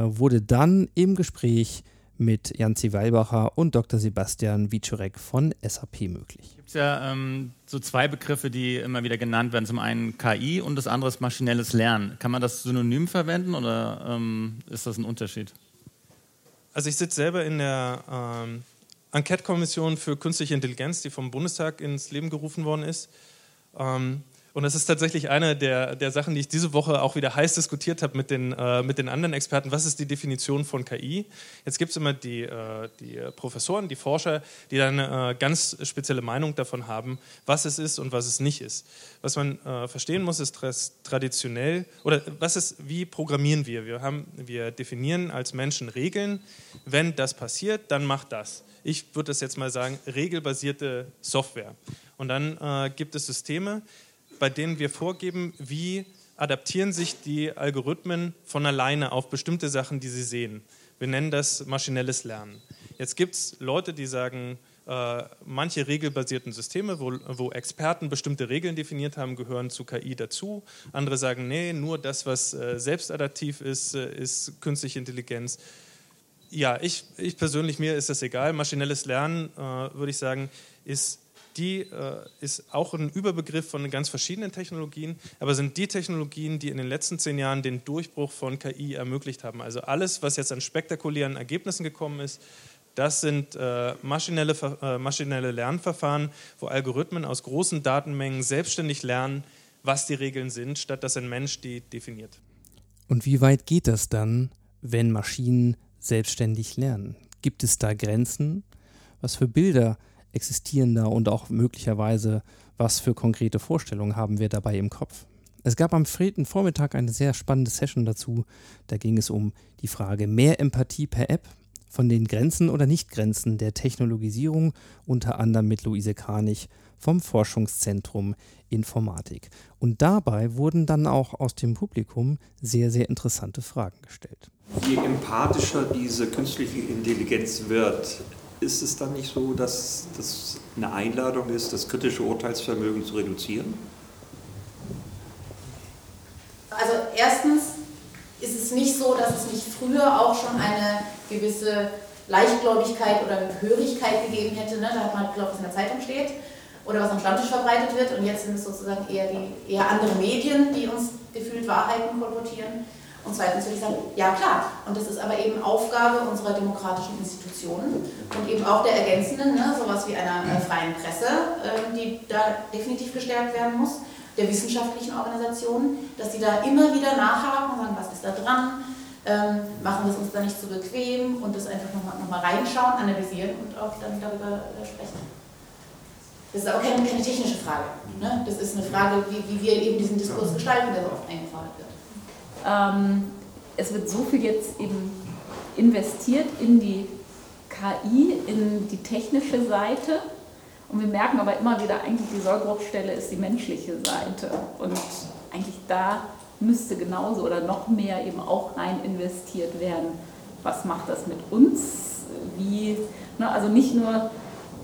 wurde dann im Gespräch mit Janzi Weilbacher und Dr. Sebastian Wiczorek von SAP möglich. gibt ja ähm, so zwei Begriffe, die immer wieder genannt werden. Zum einen KI und das andere ist maschinelles Lernen. Kann man das synonym verwenden oder ähm, ist das ein Unterschied? Also ich sitze selber in der ähm, Enquete-Kommission für künstliche Intelligenz, die vom Bundestag ins Leben gerufen worden ist. Ähm, und das ist tatsächlich eine der, der Sachen, die ich diese Woche auch wieder heiß diskutiert habe mit den, äh, mit den anderen Experten. Was ist die Definition von KI? Jetzt gibt es immer die, äh, die Professoren, die Forscher, die dann eine äh, ganz spezielle Meinung davon haben, was es ist und was es nicht ist. Was man äh, verstehen muss, ist traditionell, oder was ist, wie programmieren wir? Wir, haben, wir definieren als Menschen Regeln. Wenn das passiert, dann macht das. Ich würde das jetzt mal sagen, regelbasierte Software. Und dann äh, gibt es Systeme, bei denen wir vorgeben, wie adaptieren sich die Algorithmen von alleine auf bestimmte Sachen, die sie sehen. Wir nennen das maschinelles Lernen. Jetzt gibt es Leute, die sagen, äh, manche regelbasierten Systeme, wo, wo, Experten bestimmte Regeln definiert haben, gehören zu KI dazu. Andere sagen, nee, nur das, was äh, selbstadaptiv ist, äh, ist künstliche Intelligenz. Ja, ich, ich persönlich, mir ist das egal. Maschinelles Lernen, würde ich sagen, ist die äh, ist auch ein Überbegriff von ganz verschiedenen Technologien, aber sind die Technologien, die in den letzten zehn Jahren den Durchbruch von KI ermöglicht haben. Also alles, was jetzt an spektakulären Ergebnissen gekommen ist, das sind äh, maschinelle, äh, maschinelle Lernverfahren, wo Algorithmen aus großen Datenmengen selbstständig lernen, was die Regeln sind, statt dass ein Mensch die definiert. Und wie weit geht das dann, wenn Maschinen selbstständig lernen? Gibt es da Grenzen? Was für Bilder existieren da und auch möglicherweise, was für konkrete Vorstellungen haben wir dabei im Kopf? Es gab am frühen Vormittag eine sehr spannende Session dazu. Da ging es um die Frage mehr Empathie per App, von den Grenzen oder Nichtgrenzen der Technologisierung, unter anderem mit Luise Kranich vom Forschungszentrum Informatik. Und dabei wurden dann auch aus dem Publikum sehr, sehr interessante Fragen gestellt. Je empathischer diese künstliche Intelligenz wird, ist es dann nicht so, dass das eine Einladung ist, das kritische Urteilsvermögen zu reduzieren? Also erstens ist es nicht so, dass es nicht früher auch schon eine gewisse Leichtgläubigkeit oder Hörigkeit gegeben hätte. Ne? Da hat man, glaube ich, was in der Zeitung steht oder was am Stammtisch verbreitet wird. Und jetzt sind es sozusagen eher, die, eher andere Medien, die uns gefühlt Wahrheiten kolportieren. Und zweitens würde ich sagen, ja klar, und das ist aber eben Aufgabe unserer demokratischen Institutionen und eben auch der ergänzenden, ne, sowas wie einer äh, freien Presse, äh, die da definitiv gestärkt werden muss, der wissenschaftlichen Organisationen, dass sie da immer wieder nachhaken und sagen, was ist da dran, ähm, machen wir es uns da nicht zu so bequem und das einfach nochmal noch mal reinschauen, analysieren und auch dann darüber äh, sprechen. Das ist aber keine, keine technische Frage. Ne? Das ist eine Frage, wie, wie wir eben diesen Diskurs gestalten, der so oft eingefordert wird. Ähm, es wird so viel jetzt eben investiert in die KI, in die technische Seite. Und wir merken aber immer wieder, eigentlich die Sollbruchstelle ist die menschliche Seite. Und eigentlich da müsste genauso oder noch mehr eben auch rein investiert werden. Was macht das mit uns? Wie, ne, also nicht nur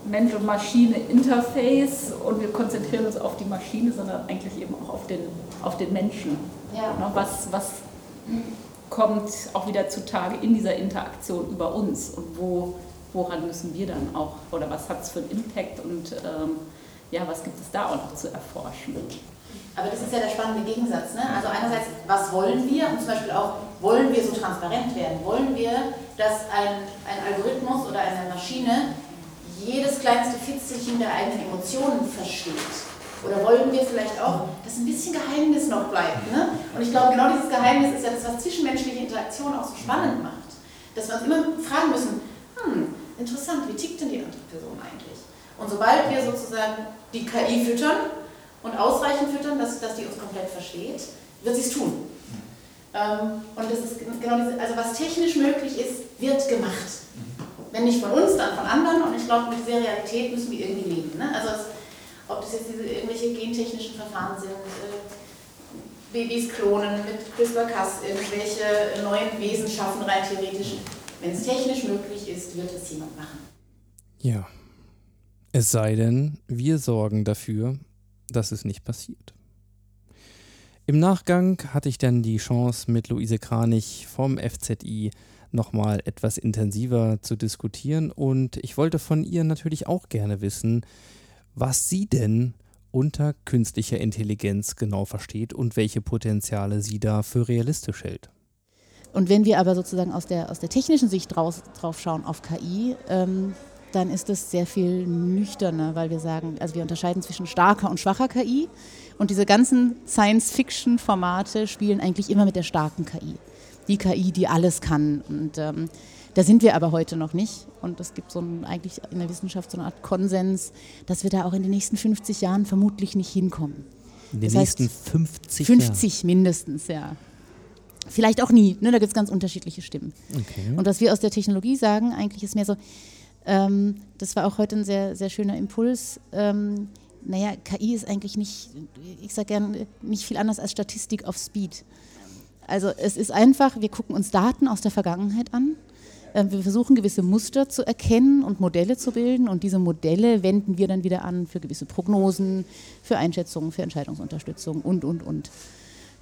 Mensch und Maschine Interface und wir konzentrieren uns auf die Maschine, sondern eigentlich eben auch auf den, auf den Menschen. Ja. Ne, was, was kommt auch wieder zutage in dieser Interaktion über uns und wo, woran müssen wir dann auch, oder was hat es für einen Impact und ähm, ja, was gibt es da auch noch zu erforschen? Aber das ist ja der spannende Gegensatz. Ne? Also einerseits, was wollen wir? Und zum Beispiel auch, wollen wir so transparent werden? Wollen wir, dass ein, ein Algorithmus oder eine Maschine jedes kleinste Fitzelchen der eigenen Emotionen versteht? Oder wollen wir vielleicht auch, dass ein bisschen Geheimnis noch bleibt? Ne? Und ich glaube, genau dieses Geheimnis ist ja das, was zwischenmenschliche Interaktion auch so spannend macht. Dass wir uns immer fragen müssen, hm, interessant, wie tickt denn die andere Person eigentlich? Und sobald wir sozusagen die KI füttern und ausreichend füttern, dass, dass die uns komplett versteht, wird sie es tun. Ähm, und das ist genau diese, also was technisch möglich ist, wird gemacht. Wenn nicht von uns, dann von anderen. Und ich glaube, mit dieser Realität müssen wir irgendwie leben. Ne? Also es, ob das jetzt diese irgendwelche gentechnischen Verfahren sind, äh, Babys klonen mit CRISPR-Cas, irgendwelche neuen Wesen schaffen, rein theoretisch. Wenn es technisch möglich ist, wird es jemand machen. Ja. Es sei denn, wir sorgen dafür, dass es nicht passiert. Im Nachgang hatte ich dann die Chance, mit Luise Kranich vom FZI nochmal etwas intensiver zu diskutieren und ich wollte von ihr natürlich auch gerne wissen, was sie denn unter künstlicher Intelligenz genau versteht und welche Potenziale sie da für realistisch hält. Und wenn wir aber sozusagen aus der, aus der technischen Sicht draus, drauf schauen auf KI, ähm, dann ist es sehr viel nüchterner, weil wir sagen, also wir unterscheiden zwischen starker und schwacher KI. Und diese ganzen Science-Fiction-Formate spielen eigentlich immer mit der starken KI. Die KI, die alles kann. Und ähm, da sind wir aber heute noch nicht. Und es gibt so ein, eigentlich in der Wissenschaft so eine Art Konsens, dass wir da auch in den nächsten 50 Jahren vermutlich nicht hinkommen. In den Das nächsten heißt, 50 50 mindestens, ja. Vielleicht auch nie, ne? da gibt es ganz unterschiedliche Stimmen. Okay. Und was wir aus der Technologie sagen, eigentlich ist mehr so, ähm, das war auch heute ein sehr, sehr schöner Impuls. Ähm, naja, KI ist eigentlich nicht, ich sage gern, nicht viel anders als Statistik auf Speed. Also es ist einfach, wir gucken uns Daten aus der Vergangenheit an. Ähm, Wir versuchen gewisse Muster zu erkennen und Modelle zu bilden und diese Modelle wenden wir dann wieder an für gewisse Prognosen, für Einschätzungen, für Entscheidungsunterstützung und, und, und.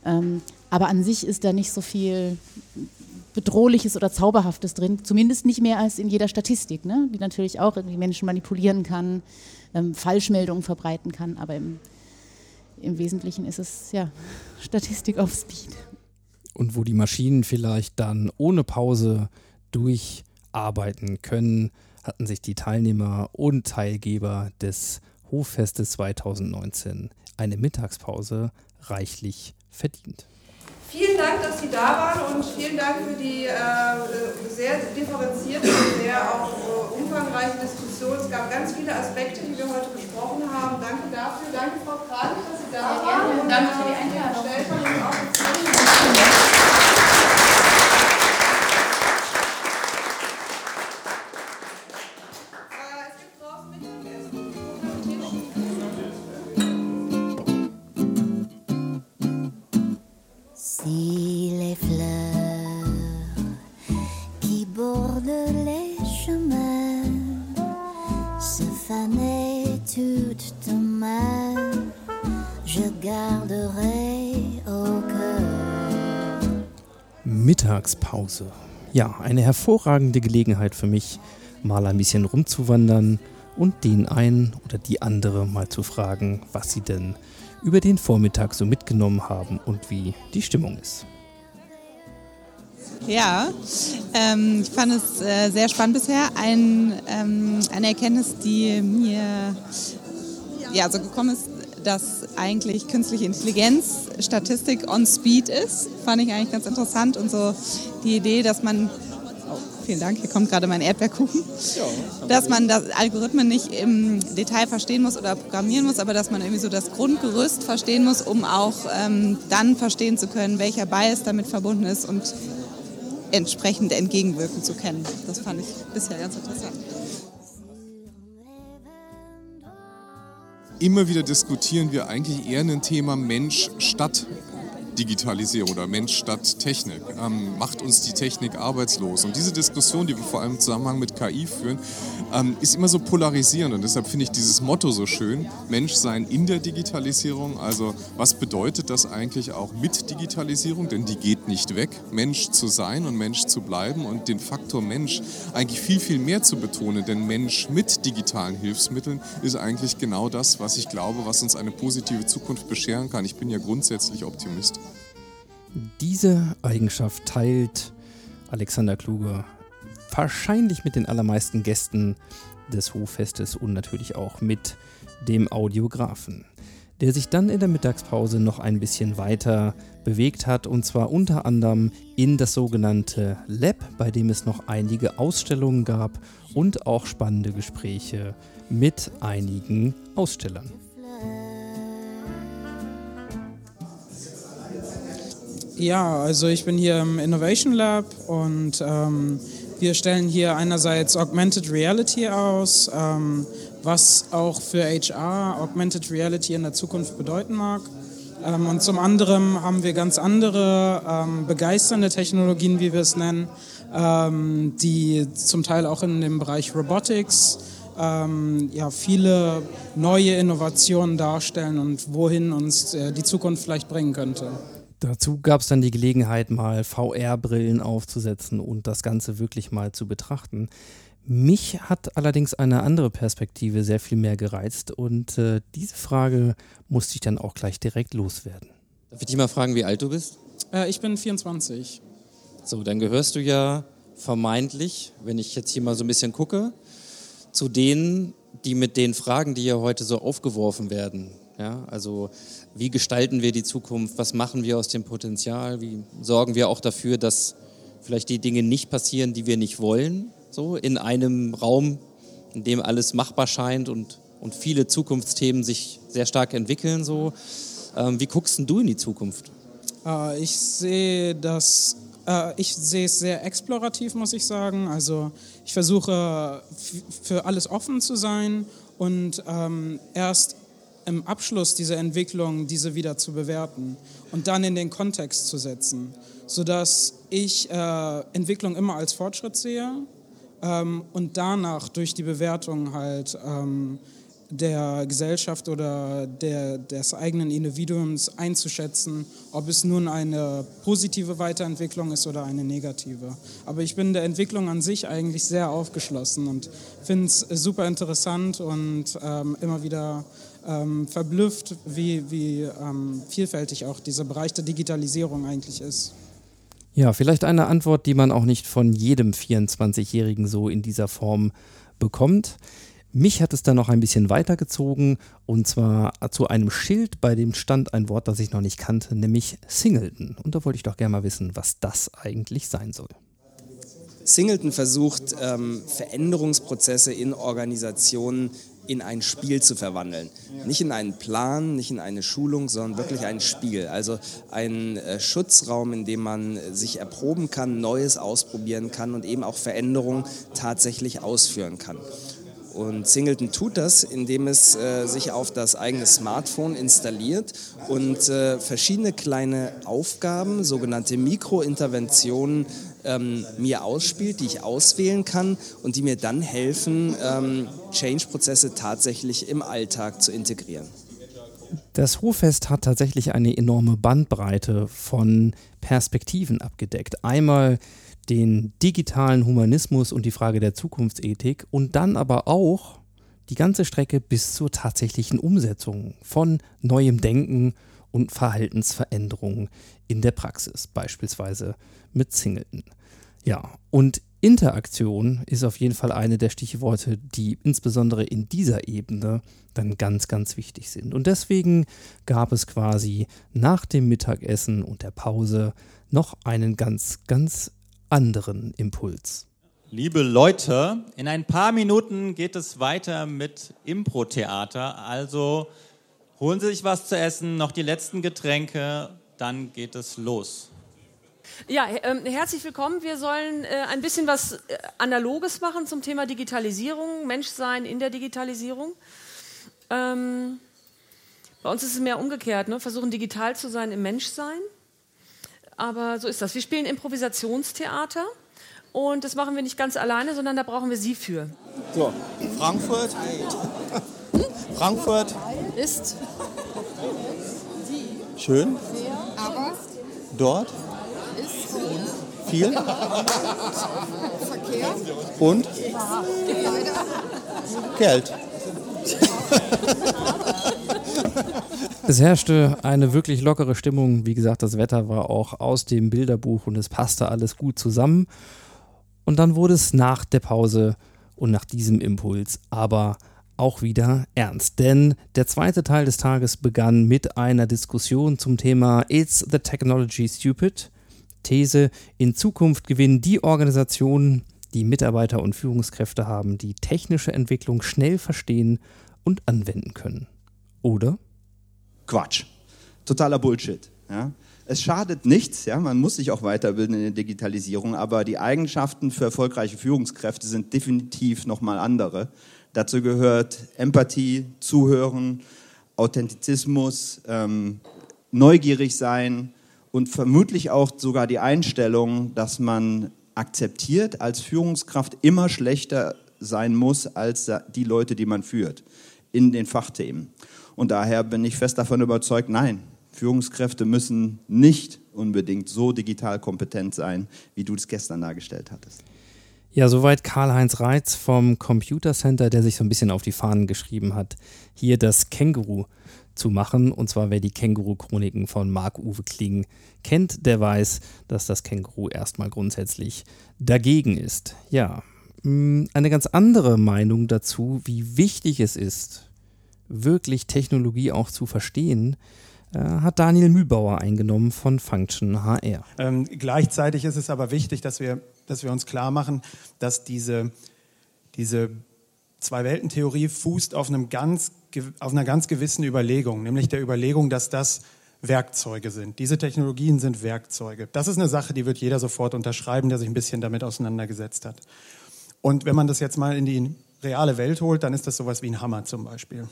Ähm, aber an sich ist da nicht so viel Bedrohliches oder Zauberhaftes drin, zumindest nicht mehr als in jeder Statistik, ne? die natürlich auch irgendwie Menschen manipulieren kann, ähm, Falschmeldungen verbreiten kann, aber im, im Wesentlichen ist es ja Statistik auf Speed. und wo die Maschinen vielleicht dann ohne Pause durcharbeiten können, hatten sich die Teilnehmer und Teilgeber des Hoffestes 2019 eine Mittagspause reichlich verdient. Vielen Dank, dass Sie da waren und vielen Dank für die äh, sehr differenzierte und sehr auch äh, umfangreiche Diskussion. Es gab ganz viele Aspekte, die wir heute besprochen haben. Danke dafür. Danke, Frau Kranich, dass Sie da Sehr waren. gerne. Und, Danke für die äh, Einladung. Mittagspause. Ja, eine hervorragende Gelegenheit für mich, mal ein bisschen rumzuwandern und den einen oder die andere mal zu fragen, was sie denn über den Vormittag so mitgenommen haben und wie die Stimmung ist. Ja, ähm, ich fand es äh, sehr spannend bisher. Ein, ähm, eine Erkenntnis, die mir ja, so gekommen ist, dass eigentlich künstliche Intelligenz Statistik on Speed ist, fand ich eigentlich ganz interessant. Und so die Idee, dass man, oh, vielen Dank, hier kommt gerade mein Erdbeerkuchen, dass man das Algorithmen nicht im Detail verstehen muss oder programmieren muss, aber dass man irgendwie so das Grundgerüst verstehen muss, um auch ähm, dann verstehen zu können, welcher Bias damit verbunden ist und entsprechend entgegenwirken zu können. Das fand ich bisher ganz interessant. Immer wieder diskutieren wir eigentlich eher ein Thema Mensch statt Digitalisierung oder Mensch statt Technik. Ähm, macht uns die Technik arbeitslos? Und diese Diskussion, die wir vor allem im Zusammenhang mit KI führen, ähm, ist immer so polarisierend. Und deshalb finde ich dieses Motto so schön, Menschsein in der Digitalisierung. Also was bedeutet das eigentlich auch mit Digitalisierung? Denn die geht nicht weg, Mensch zu sein und Mensch zu bleiben und den Faktor Mensch eigentlich viel, viel mehr zu betonen. Denn Mensch mit digitalen Hilfsmitteln ist eigentlich genau das, was ich glaube, was uns eine positive Zukunft bescheren kann. Ich bin ja grundsätzlich Optimist. Diese Eigenschaft teilt Alexander Kluge wahrscheinlich mit den allermeisten Gästen des Hoffestes und natürlich auch mit dem Audiografen, der sich dann in der Mittagspause noch ein bisschen weiter bewegt hat und zwar unter anderem in das sogenannte Lab, bei dem es noch einige Ausstellungen gab und auch spannende Gespräche mit einigen Ausstellern. Ja, also ich bin hier im Innovation Lab und ähm, wir stellen hier einerseits Augmented Reality aus, ähm, was auch für HR Augmented Reality in der Zukunft bedeuten mag. Ähm, und zum anderen haben wir ganz andere ähm, begeisternde Technologien, wie wir es nennen, ähm, die zum Teil auch in dem Bereich Robotics ähm, ja, viele neue Innovationen darstellen und wohin uns äh, die Zukunft vielleicht bringen könnte. Dazu gab es dann die Gelegenheit, mal VR-Brillen aufzusetzen und das Ganze wirklich mal zu betrachten. Mich hat allerdings eine andere Perspektive sehr viel mehr gereizt und äh, diese Frage musste ich dann auch gleich direkt loswerden. Darf ich dich mal fragen, wie alt du bist? Äh, ich bin 24. So, dann gehörst du ja vermeintlich, wenn ich jetzt hier mal so ein bisschen gucke, zu denen, die mit den Fragen, die ja heute so aufgeworfen werden, ja, also wie gestalten wir die Zukunft, was machen wir aus dem Potenzial, wie sorgen wir auch dafür, dass vielleicht die Dinge nicht passieren, die wir nicht wollen, so in einem Raum, in dem alles machbar scheint und, und viele Zukunftsthemen sich sehr stark entwickeln. So. Ähm, wie guckst du in die Zukunft? Äh, ich sehe das äh, ich sehe es sehr explorativ, muss ich sagen. Also ich versuche für alles offen zu sein und ähm, erst im Abschluss dieser Entwicklung diese wieder zu bewerten und dann in den Kontext zu setzen, sodass ich äh, Entwicklung immer als Fortschritt sehe ähm, und danach durch die Bewertung halt ähm, der Gesellschaft oder der, des eigenen Individuums einzuschätzen, ob es nun eine positive Weiterentwicklung ist oder eine negative. Aber ich bin der Entwicklung an sich eigentlich sehr aufgeschlossen und finde es super interessant und ähm, immer wieder ähm, verblüfft, wie, wie ähm, vielfältig auch dieser Bereich der Digitalisierung eigentlich ist. Ja, vielleicht eine Antwort, die man auch nicht von jedem 24-Jährigen so in dieser Form bekommt. Mich hat es dann noch ein bisschen weitergezogen und zwar zu einem Schild, bei dem stand ein Wort, das ich noch nicht kannte, nämlich Singleton. Und da wollte ich doch gerne mal wissen, was das eigentlich sein soll. Singleton versucht, ähm, Veränderungsprozesse in Organisationen in ein Spiel zu verwandeln. Nicht in einen Plan, nicht in eine Schulung, sondern wirklich ein Spiel. Also ein äh, Schutzraum, in dem man sich erproben kann, Neues ausprobieren kann und eben auch Veränderungen tatsächlich ausführen kann. Und Singleton tut das, indem es äh, sich auf das eigene Smartphone installiert und äh, verschiedene kleine Aufgaben, sogenannte Mikrointerventionen, ähm, mir ausspielt, die ich auswählen kann und die mir dann helfen, ähm, Change-Prozesse tatsächlich im Alltag zu integrieren. Das Ruhrfest hat tatsächlich eine enorme Bandbreite von Perspektiven abgedeckt. Einmal den digitalen Humanismus und die Frage der Zukunftsethik und dann aber auch die ganze Strecke bis zur tatsächlichen Umsetzung von neuem Denken und Verhaltensveränderungen in der Praxis, beispielsweise mit Singleton. Ja, und Interaktion ist auf jeden Fall eine der Stichworte, die insbesondere in dieser Ebene dann ganz, ganz wichtig sind. Und deswegen gab es quasi nach dem Mittagessen und der Pause noch einen ganz, ganz anderen Impuls. Liebe Leute, in ein paar Minuten geht es weiter mit Impro-Theater. Also holen Sie sich was zu essen, noch die letzten Getränke, dann geht es los. Ja, äh, herzlich willkommen. Wir sollen äh, ein bisschen was äh, Analoges machen zum Thema Digitalisierung, Menschsein in der Digitalisierung. Ähm, bei uns ist es mehr umgekehrt, ne? versuchen digital zu sein im Menschsein. Aber so ist das. Wir spielen Improvisationstheater und das machen wir nicht ganz alleine, sondern da brauchen wir Sie für. So, Frankfurt. Frankfurt. Ist. Schön. Aber. Dort. Ist. Viel. Verkehr. Und. Leider. Geld. *laughs* Es herrschte eine wirklich lockere Stimmung. Wie gesagt, das Wetter war auch aus dem Bilderbuch und es passte alles gut zusammen. Und dann wurde es nach der Pause und nach diesem Impuls aber auch wieder ernst. Denn der zweite Teil des Tages begann mit einer Diskussion zum Thema It's the Technology Stupid? These, in Zukunft gewinnen die Organisationen, die Mitarbeiter und Führungskräfte haben, die technische Entwicklung schnell verstehen und anwenden können. Oder? Quatsch. Totaler Bullshit. Ja? Es schadet nichts, ja? man muss sich auch weiterbilden in der Digitalisierung, aber die Eigenschaften für erfolgreiche Führungskräfte sind definitiv nochmal andere. Dazu gehört Empathie, Zuhören, Authentizismus, ähm, neugierig sein und vermutlich auch sogar die Einstellung, dass man akzeptiert, als Führungskraft immer schlechter sein muss als die Leute, die man führt in den Fachthemen. Und daher bin ich fest davon überzeugt, nein, Führungskräfte müssen nicht unbedingt so digital kompetent sein, wie du es gestern dargestellt hattest. Ja, soweit Karl-Heinz Reitz vom Computer Center, der sich so ein bisschen auf die Fahnen geschrieben hat, hier das Känguru zu machen. Und zwar, wer die Känguru-Chroniken von Marc-Uwe Kling kennt, der weiß, dass das Känguru erstmal grundsätzlich dagegen ist. Ja, mm, eine ganz andere Meinung dazu, wie wichtig es ist, wirklich Technologie auch zu verstehen, äh, hat Daniel Mühlbauer eingenommen von Function HR. Ähm, gleichzeitig ist es aber wichtig, dass wir, dass wir uns klar machen, dass diese, diese Zwei-Welten-Theorie fußt auf, einem ganz, auf einer ganz gewissen Überlegung, nämlich der Überlegung, dass das Werkzeuge sind. Diese Technologien sind Werkzeuge. Das ist eine Sache, die wird jeder sofort unterschreiben, der sich ein bisschen damit auseinandergesetzt hat. Und wenn man das jetzt mal in die reale Welt holt, dann ist das sowas wie ein Hammer zum Beispiel.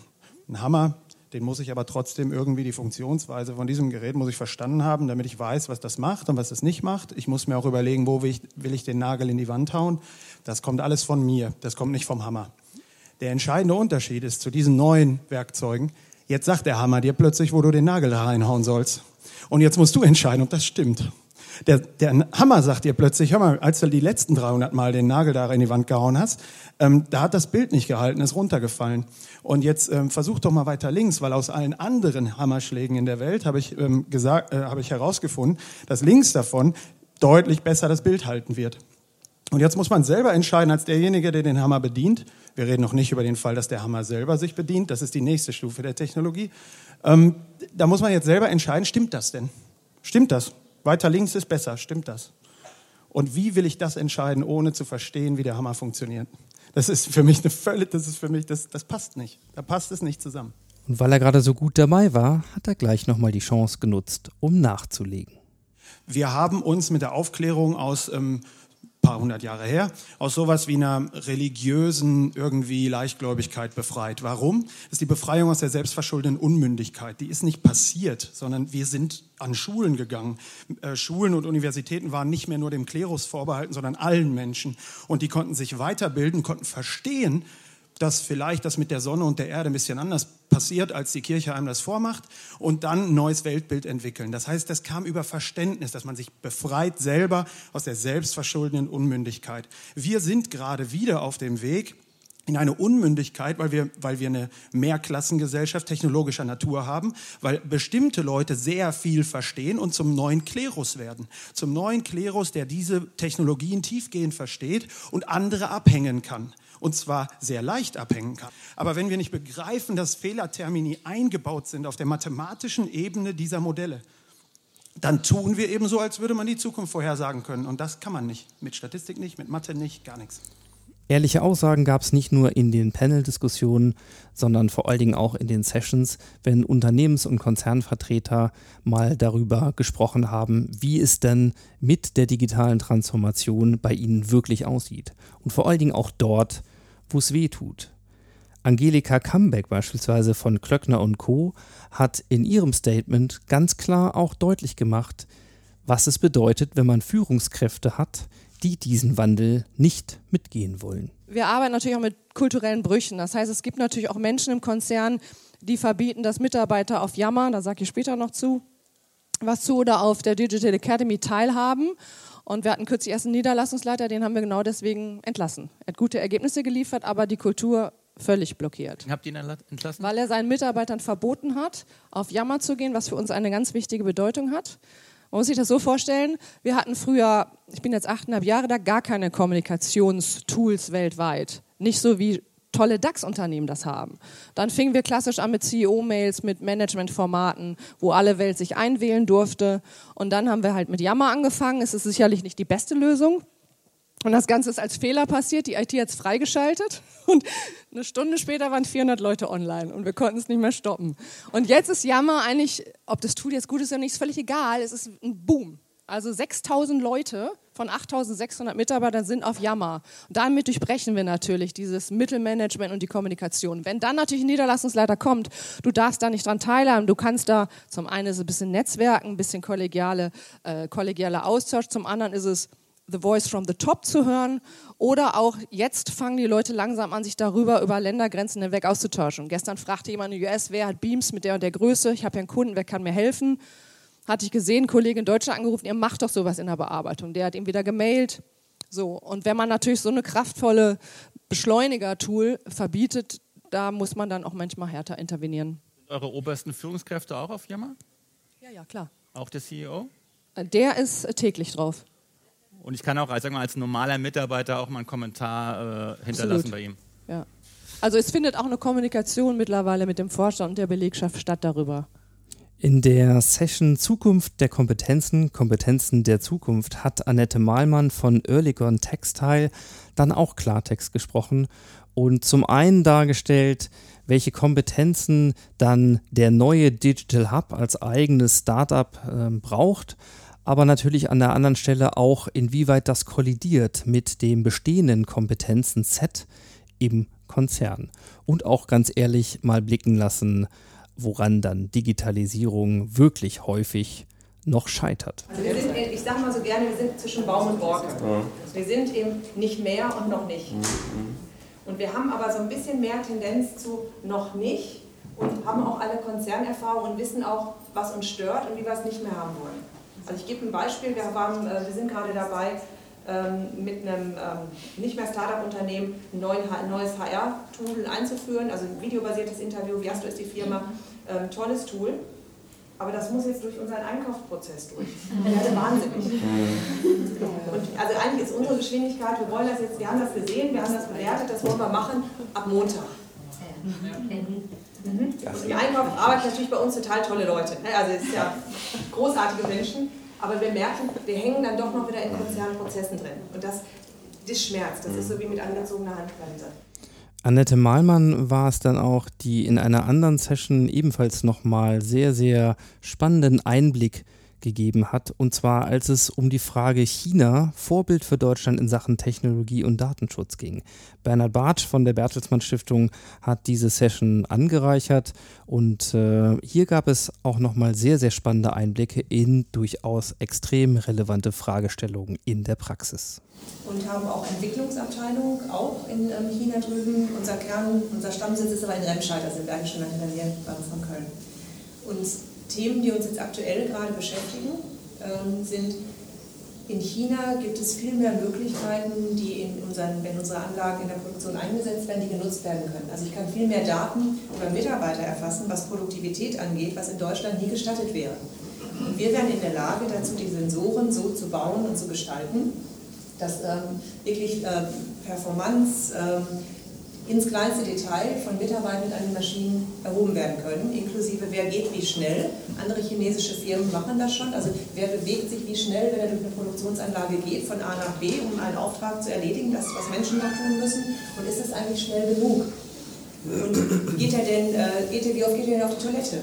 Ein Hammer, den muss ich aber trotzdem irgendwie die Funktionsweise von diesem Gerät muss ich verstanden haben, damit ich weiß, was das macht und was es nicht macht. Ich muss mir auch überlegen, wo will ich, will ich den Nagel in die Wand hauen. Das kommt alles von mir, das kommt nicht vom Hammer. Der entscheidende Unterschied ist zu diesen neuen Werkzeugen, jetzt sagt der Hammer dir plötzlich, wo du den Nagel reinhauen sollst. Und jetzt musst du entscheiden, ob das stimmt. Der, der Hammer sagt dir plötzlich, hör mal, als du die letzten 300 Mal den Nagel da in die Wand gehauen hast, ähm, da hat das Bild nicht gehalten, ist runtergefallen. Und jetzt ähm, versuch doch mal weiter links, weil aus allen anderen Hammerschlägen in der Welt habe ich, ähm, äh, habe ich herausgefunden, dass links davon deutlich besser das Bild halten wird. Und jetzt muss man selber entscheiden, als derjenige, der den Hammer bedient. Wir reden noch nicht über den Fall, dass der Hammer selber sich bedient. Das ist die nächste Stufe der Technologie. Ähm, da muss man jetzt selber entscheiden, stimmt das denn? Stimmt das? Weiter links ist besser, stimmt das? Und wie will ich das entscheiden, ohne zu verstehen, wie der Hammer funktioniert? Das ist für mich eine völlig, das ist für mich, das, das passt nicht. Da passt es nicht zusammen. Und weil er gerade so gut dabei war, hat er gleich nochmal die Chance genutzt, um nachzulegen. Wir haben uns mit der Aufklärung aus ähm, paar hundert Jahre her, aus sowas wie einer religiösen irgendwie Leichtgläubigkeit befreit. Warum? Das ist die Befreiung aus der selbstverschuldeten Unmündigkeit. Die ist nicht passiert, sondern wir sind an Schulen gegangen. Äh, Schulen und Universitäten waren nicht mehr nur dem Klerus vorbehalten, sondern allen Menschen. Und die konnten sich weiterbilden, konnten verstehen, dass vielleicht das mit der Sonne und der Erde ein bisschen anders passiert, als die Kirche einem das vormacht, und dann ein neues Weltbild entwickeln. Das heißt, das kam über Verständnis, dass man sich befreit selber aus der selbstverschuldeten Unmündigkeit. Wir sind gerade wieder auf dem Weg, in eine Unmündigkeit, weil wir, weil wir eine Mehrklassengesellschaft technologischer Natur haben, weil bestimmte Leute sehr viel verstehen und zum neuen Klerus werden. Zum neuen Klerus, der diese Technologien tiefgehend versteht und andere abhängen kann und zwar sehr leicht abhängen kann. Aber wenn wir nicht begreifen, dass Fehlertermini eingebaut sind auf der mathematischen Ebene dieser Modelle, dann tun wir eben so, als würde man die Zukunft vorhersagen können. Und das kann man nicht. Mit Statistik nicht, mit Mathe nicht, gar nichts. Ehrliche Aussagen gab es nicht nur in den Panel-Diskussionen, sondern vor allen Dingen auch in den Sessions, wenn Unternehmens- und Konzernvertreter mal darüber gesprochen haben, wie es denn mit der digitalen Transformation bei ihnen wirklich aussieht. Und vor allen Dingen auch dort, wo es weh tut. Angelika Kambeck beispielsweise von Klöckner Co. hat in ihrem Statement ganz klar auch deutlich gemacht, was es bedeutet, wenn man Führungskräfte hat, die diesen Wandel nicht mitgehen wollen. Wir arbeiten natürlich auch mit kulturellen Brüchen. Das heißt, es gibt natürlich auch Menschen im Konzern, die verbieten, dass Mitarbeiter auf Jammer, da sage ich später noch zu, was zu oder auf der Digital Academy teilhaben. Und wir hatten kürzlich erst einen Niederlassungsleiter, den haben wir genau deswegen entlassen. Er hat gute Ergebnisse geliefert, aber die Kultur völlig blockiert. Habt ihr ihn entlassen? Weil er seinen Mitarbeitern verboten hat, auf Jammer zu gehen, was für uns eine ganz wichtige Bedeutung hat. Man muss sich das so vorstellen, wir hatten früher, ich bin jetzt achteinhalb Jahre da, gar keine Kommunikationstools weltweit. Nicht so wie tolle DAX-Unternehmen das haben. Dann fingen wir klassisch an mit CEO-Mails, mit Management-Formaten, wo alle Welt sich einwählen durfte. Und dann haben wir halt mit Yammer angefangen. Es ist sicherlich nicht die beste Lösung. Und das Ganze ist als Fehler passiert. Die IT hat es freigeschaltet. *laughs* Und eine Stunde später waren 400 Leute online und wir konnten es nicht mehr stoppen. Und jetzt ist Yammer eigentlich, ob das Tool jetzt gut ist oder nicht, ist völlig egal. Es ist ein Boom. Also 6000 Leute von 8600 Mitarbeitern sind auf Yammer. Und damit durchbrechen wir natürlich dieses Mittelmanagement und die Kommunikation. Wenn dann natürlich ein Niederlassungsleiter kommt, du darfst da nicht dran teilhaben. Du kannst da zum einen es ein bisschen Netzwerken, ein bisschen kollegiale, äh, kollegialer Austausch, zum anderen ist es The Voice from the Top zu hören oder auch jetzt fangen die Leute langsam an, sich darüber über Ländergrenzen hinweg auszutauschen. Gestern fragte jemand in den US, wer hat Beams mit der und der Größe? Ich habe ja einen Kunden, wer kann mir helfen? Hatte ich gesehen, Kollege in Deutschland angerufen, ihr macht doch sowas in der Bearbeitung. Der hat ihm wieder gemailt. So, und wenn man natürlich so eine kraftvolle Beschleuniger-Tool verbietet, da muss man dann auch manchmal härter intervenieren. Sind eure obersten Führungskräfte auch auf Yammer? Ja, ja, klar. Auch der CEO? Der ist täglich drauf. Und ich kann auch als, wir, als normaler Mitarbeiter auch mal einen Kommentar äh, hinterlassen Absolut. bei ihm. Ja. Also es findet auch eine Kommunikation mittlerweile mit dem Vorstand und der Belegschaft statt darüber. In der Session Zukunft der Kompetenzen, Kompetenzen der Zukunft hat Annette Mahlmann von Oerlikon Textile dann auch Klartext gesprochen und zum einen dargestellt, welche Kompetenzen dann der neue Digital Hub als eigenes Startup äh, braucht, aber natürlich an der anderen Stelle auch, inwieweit das kollidiert mit dem bestehenden Kompetenzen-Set im Konzern. Und auch ganz ehrlich mal blicken lassen, woran dann Digitalisierung wirklich häufig noch scheitert. Also wir sind, ich sage mal so gerne, wir sind zwischen Baum und Borke. Wir sind eben nicht mehr und noch nicht. Und wir haben aber so ein bisschen mehr Tendenz zu noch nicht und haben auch alle Konzernerfahrung und wissen auch, was uns stört und wie wir es nicht mehr haben wollen. Also ich gebe ein Beispiel, wir, waren, äh, wir sind gerade dabei, ähm, mit einem ähm, nicht mehr Startup-Unternehmen ein neues HR-Tool einzuführen, also ein videobasiertes Interview, Viasto ist die Firma, ähm, tolles Tool. Aber das muss jetzt durch unseren Einkaufsprozess durch. *laughs* Ich werde wahnsinnig. Und also eigentlich ist unsere Geschwindigkeit, wir wollen das jetzt, wir haben das gesehen, wir haben das bewertet, das wollen wir machen ab Montag. Mhm. Und Im Einkauf arbeiten natürlich bei uns total tolle Leute. ne? Also es ist ja *laughs* großartige Menschen, aber wir merken, wir hängen dann doch noch wieder in Konzernprozessen drin. Und das, das schmerzt. Das ist so wie mit angezogener Handbremse. Annette Mahlmann war es dann auch, die in einer anderen Session ebenfalls nochmal sehr, sehr spannenden Einblick gegeben hat. Und zwar, als es um die Frage China, Vorbild für Deutschland in Sachen Technologie und Datenschutz ging. Bernhard Bartsch von der Bertelsmann Stiftung hat diese Session angereichert. Und äh, hier gab es auch nochmal sehr, sehr spannende Einblicke in durchaus extrem relevante Fragestellungen in der Praxis. und haben auch Entwicklungsabteilung, auch in ähm, China drüben. Unser Kern, unser Stammsitz ist aber in Remscheid, also in Bergischen Land in der Nähe ähm, von Köln. Und Themen, die uns jetzt aktuell gerade beschäftigen, ähm, sind, in China gibt es viel mehr Möglichkeiten, die in unseren, wenn unsere Anlagen in der Produktion eingesetzt werden, die genutzt werden können. Also ich kann viel mehr Daten über Mitarbeiter erfassen, was Produktivität angeht, was in Deutschland nie gestattet wäre. Und wir werden in der Lage dazu, die Sensoren so zu bauen und zu gestalten, dass ähm, wirklich äh, Performance ähm, ins kleinste Detail von Mitarbeitern an den Maschinen erhoben werden können, inklusive wer geht wie schnell. Andere chinesische Firmen machen das schon. Also wer bewegt sich wie schnell, wenn er durch eine Produktionsanlage geht, von A nach B, um einen Auftrag zu erledigen, das, was Menschen da tun müssen. Und ist es eigentlich schnell genug? Und geht er denn, äh, geht er, wie oft geht er denn auf die Toilette?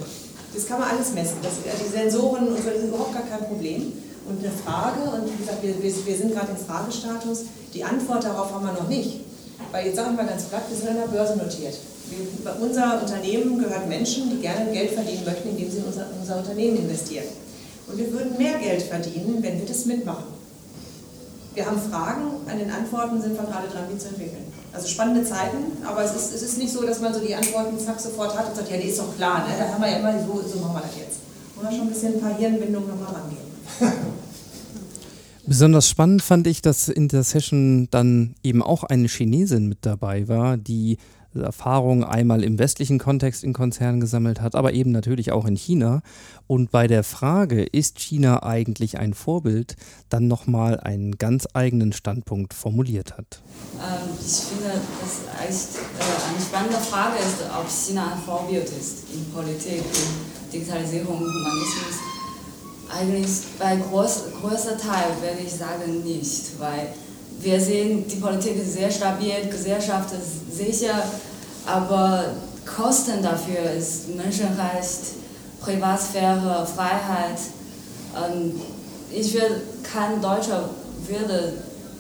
Das kann man alles messen. Das, äh, die Sensoren und so, das ist überhaupt gar kein Problem. Und eine Frage, und wie gesagt, wir, wir sind gerade im Fragestatus, die Antwort darauf haben wir noch nicht. Weil jetzt sagen wir ganz platt, wir sind an der Börse notiert. Wir, unser Unternehmen gehört Menschen, die gerne Geld verdienen möchten, indem sie in unser, unser Unternehmen investieren. Und wir würden mehr Geld verdienen, wenn wir das mitmachen. Wir haben Fragen, an den Antworten sind wir gerade dran, die zu entwickeln. Also spannende Zeiten, aber es ist, es ist nicht so, dass man so die Antworten zack sofort hat und sagt, ja, die ist doch klar, ne? da haben wir ja immer, so, so machen wir das jetzt. Wollen wir schon ein bisschen ein paar Hirnwindungen nochmal rangehen. *laughs* Besonders spannend fand ich, dass in der Session dann eben auch eine Chinesin mit dabei war, die Erfahrungen einmal im westlichen Kontext in Konzernen gesammelt hat, aber eben natürlich auch in China. Und bei der Frage, ist China eigentlich ein Vorbild, dann nochmal einen ganz eigenen Standpunkt formuliert hat. Ähm, ich finde, dass echt äh, eine spannende Frage ist, ob China ein Vorbild ist in Politik, in Digitalisierung, Humanismus. Eigentlich bei groß, größter Teil würde ich sagen nicht, weil wir sehen, die Politik ist sehr stabil, Gesellschaft ist sicher, aber Kosten dafür ist Menschenrecht, Privatsphäre, Freiheit. Ich will, kein Deutscher würde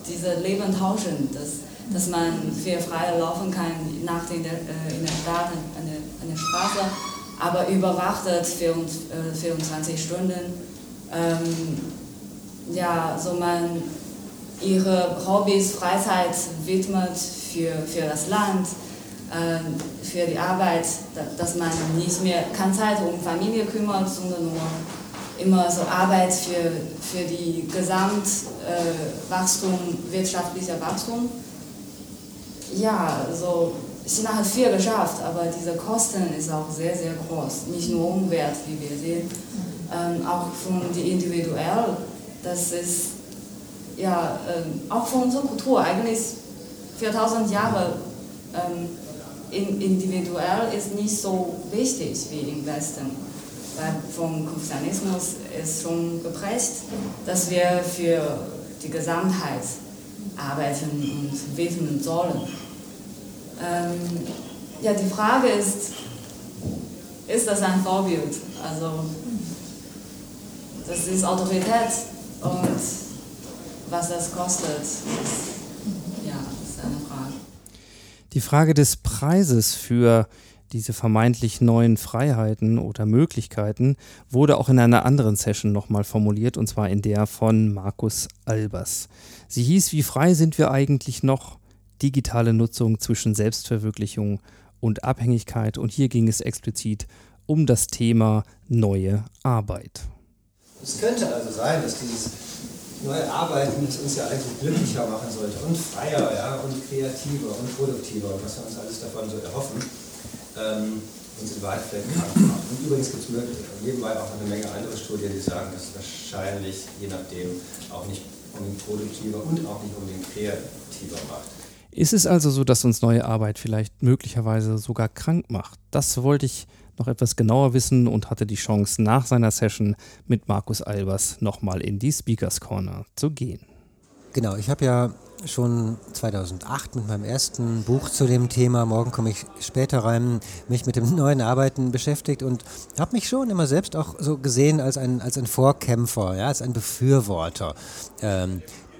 diese Leben tauschen, dass, dass man viel freier laufen kann nachts in der, äh, in der Stadt, an der, an der Straße, aber überwachtet 24 Stunden. Ähm, ja, so man ihre Hobbys, Freizeit widmet für, für das Land, äh, für die Arbeit, da- dass man nicht mehr keine Zeit um Familie kümmert, sondern nur immer so Arbeit für, für die Gesamtwachstum, äh, wirtschaftlicher Wachstum. Ja, so China hat viel geschafft, aber diese Kosten ist auch sehr, sehr groß. Nicht nur Umwelt, wie wir sehen, ähm, auch von die individuell. Das ist ja ähm, auch von unserer Kultur eigentlich 4000 Jahre ähm, in, individuell ist nicht so wichtig wie im Westen. Weil vom Konfuzianismus ist schon geprägt, dass wir für die Gesamtheit arbeiten und widmen sollen. Ähm, ja, die Frage ist, ist das ein Vorbild? Also, das ist Autorität und was das kostet, ist, ja, ist eine Frage. Die Frage des Preises für diese vermeintlich neuen Freiheiten oder Möglichkeiten wurde auch in einer anderen Session nochmal formuliert, und zwar in der von Markus Albers. Sie hieß, wie frei sind wir eigentlich noch? Digitale Nutzung zwischen Selbstverwirklichung und Abhängigkeit. Und hier ging es explizit um das Thema neue Arbeit. Es könnte also sein, dass dieses neue Arbeiten uns ja eigentlich glücklicher machen sollte und freier ja, und kreativer und produktiver und was wir uns alles davon so erhoffen, ähm, uns in Wahrheit vielleicht krank macht. Und übrigens gibt es nebenbei auch eine Menge andere Studien, die sagen, dass es wahrscheinlich je nachdem auch nicht unbedingt produktiver und auch nicht unbedingt kreativer macht. Ist es also so, dass uns neue Arbeit vielleicht möglicherweise sogar krank macht? Das wollte ich noch etwas genauer wissen und hatte die Chance, nach seiner Session mit Markus Albers nochmal in die Speakers Corner zu gehen. Genau, ich habe ja schon 2008 mit meinem ersten Buch zu dem Thema, morgen komme ich später rein, mich mit dem *laughs* neuen Arbeiten beschäftigt und habe mich schon immer selbst auch so gesehen als ein, als ein Vorkämpfer, ja, als ein Befürworter. Ähm, äh,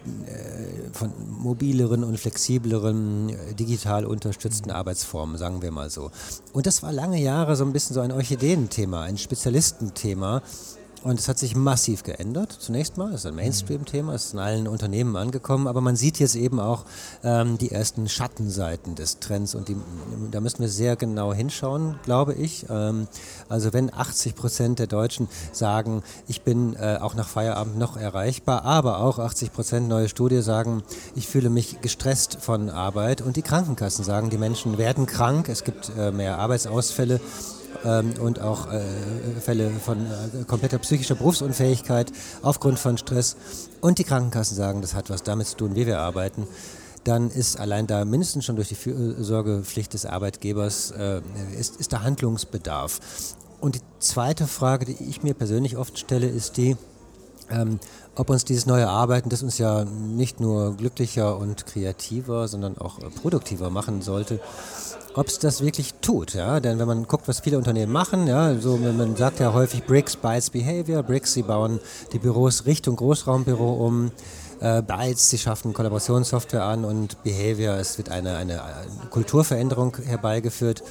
von mobileren und flexibleren, äh, digital unterstützten Arbeitsformen, sagen wir mal so. Und das war lange Jahre so ein bisschen so ein Orchideenthema, ein Spezialistenthema. Und es hat sich massiv geändert, zunächst mal. Es ist ein Mainstream-Thema, es ist in allen Unternehmen angekommen, aber man sieht jetzt eben auch ähm, die ersten Schattenseiten des Trends und die, da müssen wir sehr genau hinschauen, glaube ich. Ähm, also wenn 80 Prozent der Deutschen sagen, ich bin äh, auch nach Feierabend noch erreichbar, aber auch 80 Prozent neue Studie sagen, ich fühle mich gestresst von Arbeit und die Krankenkassen sagen, die Menschen werden krank, es gibt äh, mehr Arbeitsausfälle ähm, und auch äh, Fälle von äh, kompletter psychischer Berufsunfähigkeit aufgrund von Stress und die Krankenkassen sagen, das hat was damit zu tun, wie wir arbeiten, dann ist allein da mindestens schon durch die Fürsorgepflicht des Arbeitgebers äh, ist, ist da Handlungsbedarf. Und die zweite Frage, die ich mir persönlich oft stelle, ist die, ähm, ob uns dieses neue Arbeiten, das uns ja nicht nur glücklicher und kreativer, sondern auch äh, produktiver machen sollte, ob es das wirklich tut. Ja? Denn wenn man guckt, was viele Unternehmen machen, ja, so, man sagt ja häufig Bricks, Bytes, Behavior. Bricks, sie bauen die Büros Richtung Großraumbüro um. Äh, Bytes, sie schaffen Kollaborationssoftware an und Behavior, es wird eine, eine, eine Kulturveränderung herbeigeführt,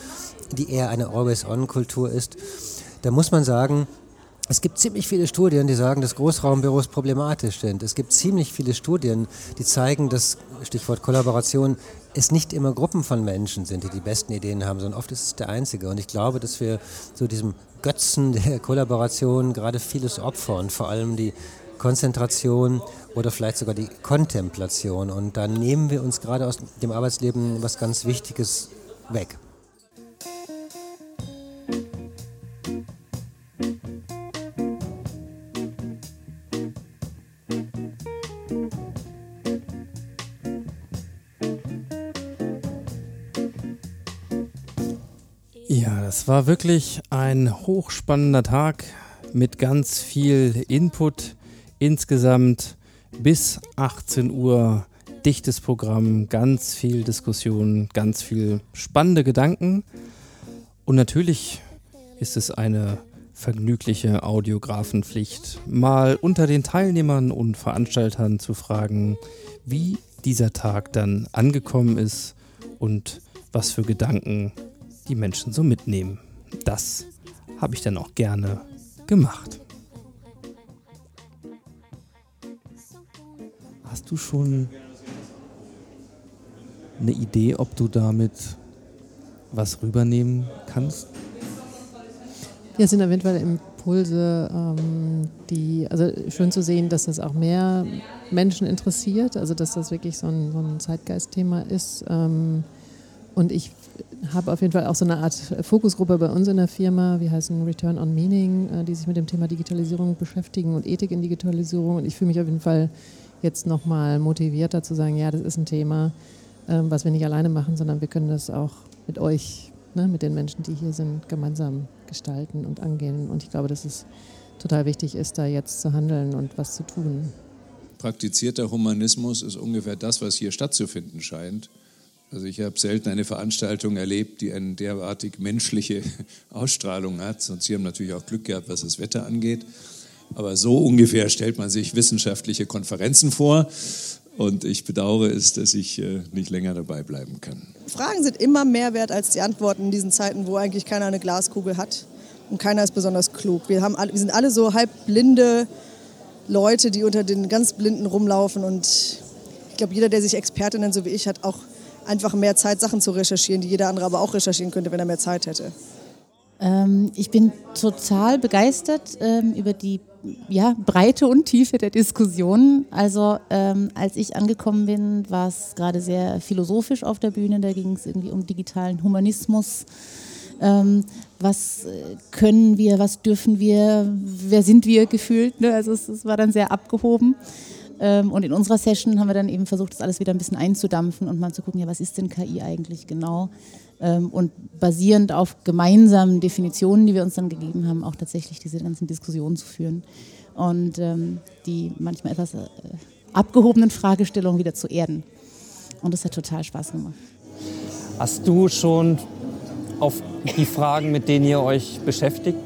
die eher eine Always-On-Kultur ist. Da muss man sagen, es gibt ziemlich viele Studien, die sagen, dass Großraumbüros problematisch sind. Es gibt ziemlich viele Studien, die zeigen, dass, Stichwort Kollaboration, es nicht immer Gruppen von Menschen sind, die die besten Ideen haben, sondern oft ist es der Einzige. Und ich glaube, dass wir so diesem Götzen der Kollaboration gerade vieles opfern, vor allem die Konzentration oder vielleicht sogar die Kontemplation. Und da nehmen wir uns gerade aus dem Arbeitsleben was ganz Wichtiges weg. War wirklich ein hochspannender Tag mit ganz viel Input. Insgesamt bis 18 Uhr dichtes Programm, ganz viel Diskussion, ganz viel spannende Gedanken. Und natürlich ist es eine vergnügliche Audiografenpflicht, mal unter den Teilnehmern und Veranstaltern zu fragen, wie dieser Tag dann angekommen ist und was für Gedanken die Menschen so mitnehmen. Das habe ich dann auch gerne gemacht. Hast du schon eine Idee, ob du damit was rübernehmen kannst? Ja, es sind auf jeden Fall Impulse, ähm, die, also schön zu sehen, dass das auch mehr Menschen interessiert, also dass das wirklich so ein, so ein Zeitgeistthema ist. Ähm, und ich habe auf jeden Fall auch so eine Art Fokusgruppe bei uns in der Firma, wir heißen Return on Meaning, äh, die sich mit dem Thema Digitalisierung beschäftigen und Ethik in Digitalisierung. Und ich fühle mich auf jeden Fall jetzt nochmal motivierter zu sagen, ja, das ist ein Thema, ähm, was wir nicht alleine machen, sondern wir können das auch mit euch, ne, mit den Menschen, die hier sind, gemeinsam gestalten und angehen. Und ich glaube, dass es total wichtig ist, da jetzt zu handeln und was zu tun. Praktizierter Humanismus ist ungefähr das, was hier stattzufinden scheint. Also ich habe selten eine Veranstaltung erlebt, die eine derartig menschliche *laughs* Ausstrahlung hat. Und Sie haben natürlich auch Glück gehabt, was das Wetter angeht. Aber so ungefähr stellt man sich wissenschaftliche Konferenzen vor. Und ich bedauere es, dass ich äh, nicht länger dabei bleiben kann. Fragen sind immer mehr wert als die Antworten in diesen Zeiten, wo eigentlich keiner eine Glaskugel hat und keiner ist besonders klug. Wir, haben wir sind alle so halb blinde Leute, die unter den ganz Blinden rumlaufen. Und ich glaube, jeder, der sich Experte nennt, so wie ich, hat auch einfach mehr Zeit, Sachen zu recherchieren, die jeder andere aber auch recherchieren könnte, wenn er mehr Zeit hätte. Ähm, ich bin total begeistert ähm, über die ja, Breite und Tiefe der Diskussion. Also ähm, als ich angekommen bin, war es gerade sehr philosophisch auf der Bühne. Da ging es irgendwie um digitalen Humanismus. Ähm, was äh, können wir, was dürfen wir, wer sind wir gefühlt. Ne? Also es, es war dann sehr abgehoben. Ähm, und in unserer Session haben wir dann eben versucht, das alles wieder ein bisschen einzudampfen und mal zu gucken, ja, was ist denn KI eigentlich genau? Ähm, und basierend auf gemeinsamen Definitionen, die wir uns dann gegeben haben, auch tatsächlich diese ganzen Diskussionen zu führen und ähm, die manchmal etwas äh, abgehobenen Fragestellungen wieder zu erden. Und das hat total Spaß gemacht. Hast du schon auf die Fragen, mit denen ihr euch beschäftigt,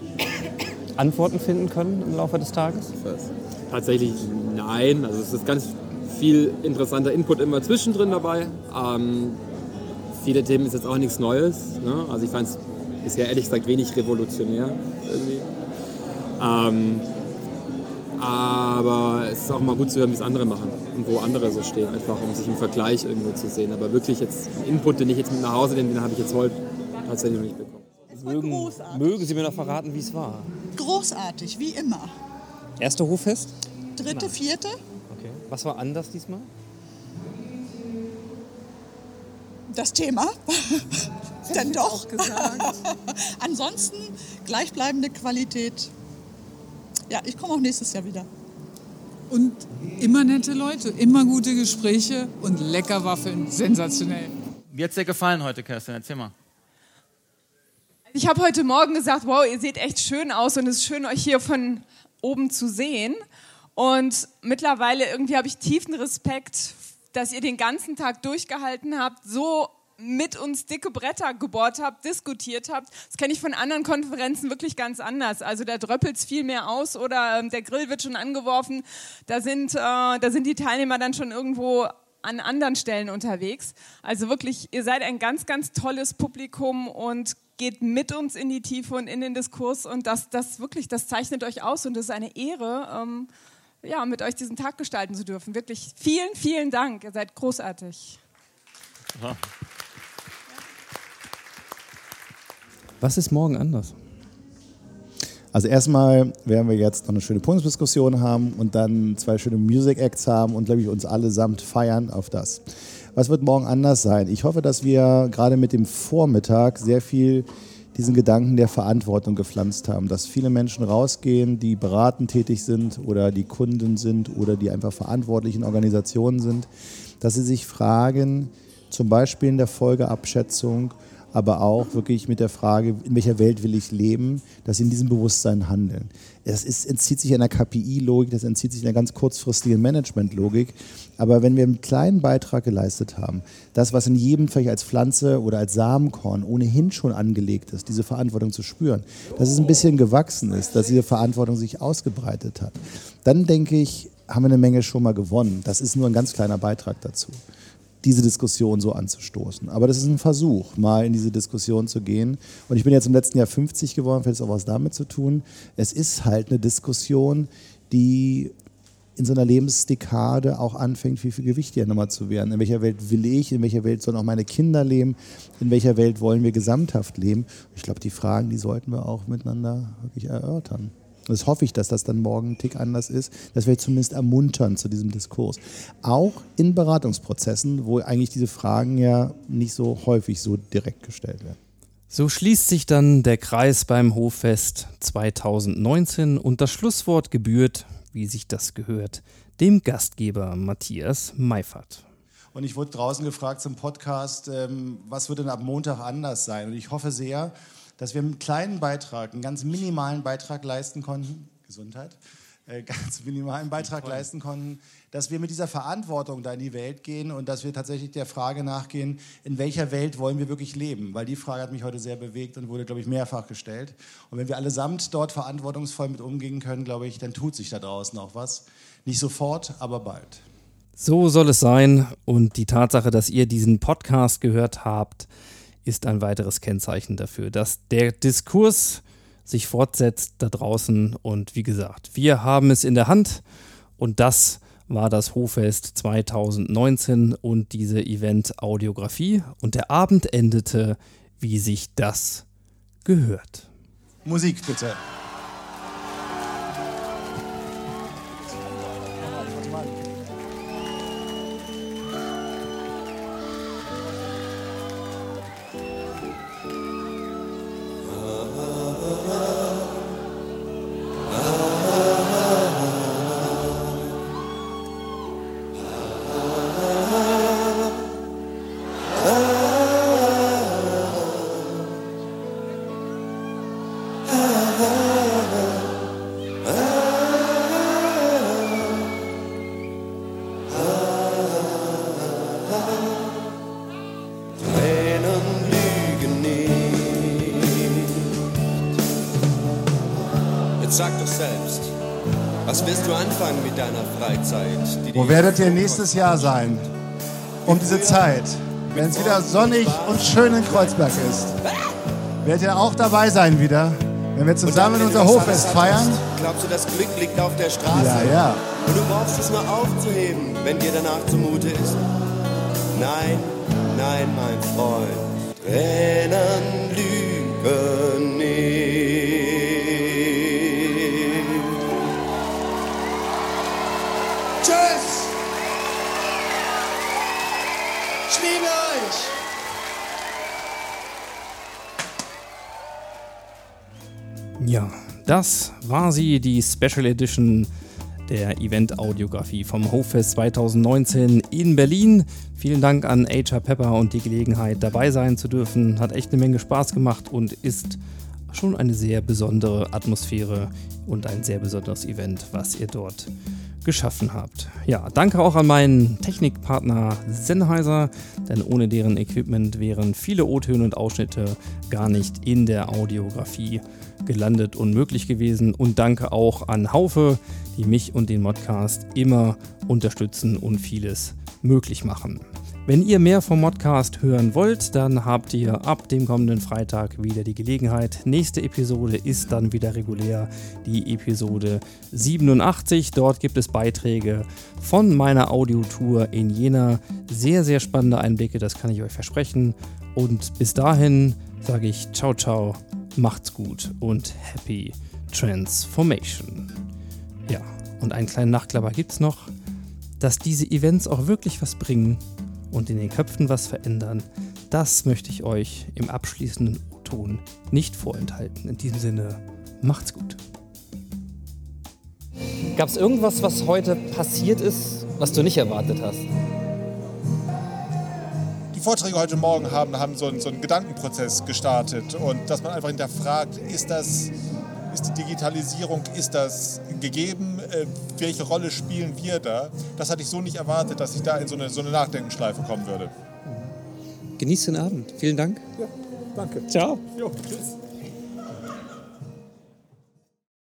Antworten finden können im Laufe des Tages? Tatsächlich nein. Also es ist ganz viel interessanter Input immer zwischendrin dabei. Ähm, viele Themen ist jetzt auch nichts Neues. Ne? Also ich fand es bisher ehrlich gesagt wenig revolutionär irgendwie. Ähm, aber es ist auch mal gut zu hören, wie es andere machen und wo andere so stehen, einfach um sich im Vergleich irgendwo zu sehen. Aber wirklich jetzt Input, den ich jetzt mit nach Hause nehme, den habe ich jetzt heute tatsächlich noch nicht bekommen. Mögen, mögen Sie mir noch verraten, wie es war? Großartig, wie immer. Erste Hoffest? Dritte, vierte? Okay. Was war anders diesmal? Das Thema. *laughs* Denn doch. *laughs* Ansonsten gleichbleibende Qualität. Ja, ich komme auch nächstes Jahr wieder. Und immer nette Leute, immer gute Gespräche und lecker Waffeln. Sensationell. Wie hat es dir gefallen heute, Kerstin? Erzähl mal. Ich habe heute Morgen gesagt, wow, ihr seht echt schön aus und es ist schön, euch hier von oben zu sehen. Und mittlerweile irgendwie habe ich tiefen Respekt, dass ihr den ganzen Tag durchgehalten habt, so mit uns dicke Bretter gebohrt habt, diskutiert habt. Das kenne ich von anderen Konferenzen wirklich ganz anders. Also da dröppelt es viel mehr aus oder ähm, der Grill wird schon angeworfen. Da sind, äh, da sind die Teilnehmer dann schon irgendwo an anderen Stellen unterwegs. Also wirklich, ihr seid ein ganz, ganz tolles Publikum und geht mit uns in die Tiefe und in den Diskurs und das, das wirklich, das zeichnet euch aus und es ist eine Ehre, ähm, ja, mit euch diesen Tag gestalten zu dürfen. Wirklich vielen, vielen Dank. Ihr seid großartig. Was ist morgen anders? Also erstmal werden wir jetzt noch eine schöne Podiumsdiskussion haben und dann zwei schöne Music Acts haben und glaube ich uns allesamt feiern auf das. Was wird morgen anders sein? Ich hoffe, dass wir gerade mit dem Vormittag sehr viel diesen Gedanken der Verantwortung gepflanzt haben, dass viele Menschen rausgehen, die beratend tätig sind oder die Kunden sind oder die einfach verantwortlich in Organisationen sind, dass sie sich fragen, zum Beispiel in der Folgeabschätzung, aber auch wirklich mit der Frage, in welcher Welt will ich leben, dass sie in diesem Bewusstsein handeln. Das ist, entzieht sich einer KPI-Logik, das entzieht sich einer ganz kurzfristigen Management-Logik. Aber wenn wir einen kleinen Beitrag geleistet haben, das, was in jedem vielleicht als Pflanze oder als Samenkorn ohnehin schon angelegt ist, diese Verantwortung zu spüren, dass es ein bisschen gewachsen ist, dass diese Verantwortung sich ausgebreitet hat, dann denke ich, haben wir eine Menge schon mal gewonnen. Das ist nur ein ganz kleiner Beitrag dazu diese Diskussion so anzustoßen. Aber das ist ein Versuch, mal in diese Diskussion zu gehen. Und ich bin jetzt im letzten Jahr 50 geworden, vielleicht ist auch was damit zu tun. Es ist halt eine Diskussion, die in so einer Lebensdekade auch anfängt, viel, viel gewichtiger nochmal zu werden. In welcher Welt will ich, in welcher Welt sollen auch meine Kinder leben, in welcher Welt wollen wir gesamthaft leben. Ich glaube, die Fragen, die sollten wir auch miteinander wirklich erörtern. Das hoffe ich, dass das dann morgen ein Tick anders ist. Das wäre zumindest ermunternd zu diesem Diskurs. Auch in Beratungsprozessen, wo eigentlich diese Fragen ja nicht so häufig so direkt gestellt werden. So schließt sich dann der Kreis beim Hoffest 2019 und das Schlusswort gebührt, wie sich das gehört, dem Gastgeber Matthias Meifert. Und ich wurde draußen gefragt zum Podcast, ähm, was wird denn ab Montag anders sein? Und ich hoffe sehr, dass wir einen kleinen Beitrag, einen ganz minimalen Beitrag leisten konnten, Gesundheit, äh, *laughs* ganz minimalen Beitrag leisten konnten, dass wir mit dieser Verantwortung da in die Welt gehen und dass wir tatsächlich der Frage nachgehen, in welcher Welt wollen wir wirklich leben? Weil die Frage hat mich heute sehr bewegt und wurde, glaube ich, mehrfach gestellt. Und wenn wir allesamt dort verantwortungsvoll mit umgehen können, glaube ich, dann tut sich da draußen auch was. Nicht sofort, aber bald. So soll es sein und die Tatsache, dass ihr diesen Podcast gehört habt, ist ein weiteres Kennzeichen dafür, dass der Diskurs sich fortsetzt da draußen. Und wie gesagt, wir haben es in der Hand und das war das Hoffest 2019 und diese Event-Audiografie. Und der Abend endete, wie sich das gehört. Musik bitte. Wo werdet ihr nächstes Jahr sein? Um diese Zeit, wenn es wieder sonnig und schön in Kreuzberg ist. Werdet ihr auch dabei sein wieder, wenn wir zusammen dann, wenn unser alles feiern? Glaubst du, das Glück liegt auf der Straße? Ja, ja. Und du brauchst es nur aufzuheben, wenn dir danach zumute ist. Nein, nein, mein Freund, Tränen lügen nicht. Ja, das war sie, die Special Edition der Event-Audiografie vom Hoffest 2019 in Berlin. Vielen Dank an HR Pepper und die Gelegenheit, dabei sein zu dürfen. Hat echt eine Menge Spaß gemacht und ist schon eine sehr besondere Atmosphäre und ein sehr besonderes Event, was ihr dort geschaffen habt. Ja, danke auch an meinen Technikpartner Sennheiser, denn ohne deren Equipment wären viele O-Töne und Ausschnitte gar nicht in der Audiografie gelandet und möglich gewesen. Und danke auch an Haufe, die mich und den Modcast immer unterstützen und vieles möglich machen. Wenn ihr mehr vom Modcast hören wollt, dann habt ihr ab dem kommenden Freitag wieder die Gelegenheit. Nächste Episode ist dann wieder regulär die Episode 87. Dort gibt es Beiträge von meiner Audiotour in Jena. Sehr, sehr spannende Einblicke, das kann ich euch versprechen. Und bis dahin sage ich ciao, ciao, macht's gut und happy Transformation. Ja, und einen kleinen Nachklapper gibt's noch, dass diese Events auch wirklich was bringen und in den Köpfen was verändern, das möchte ich euch im abschließenden Ton nicht vorenthalten. In diesem Sinne, macht's gut. Gab es irgendwas, was heute passiert ist, was du nicht erwartet hast? Die Vorträge heute Morgen haben, haben so, einen, so einen Gedankenprozess gestartet und dass man einfach hinterfragt, ist das, ist die Digitalisierung, ist das gegeben? Äh, welche Rolle spielen wir da? Das hatte ich so nicht erwartet, dass ich da in so eine, so eine Nachdenkenschleife kommen würde. Genießt den Abend. Vielen Dank. Ja, danke. Ciao. Jo, tschüss.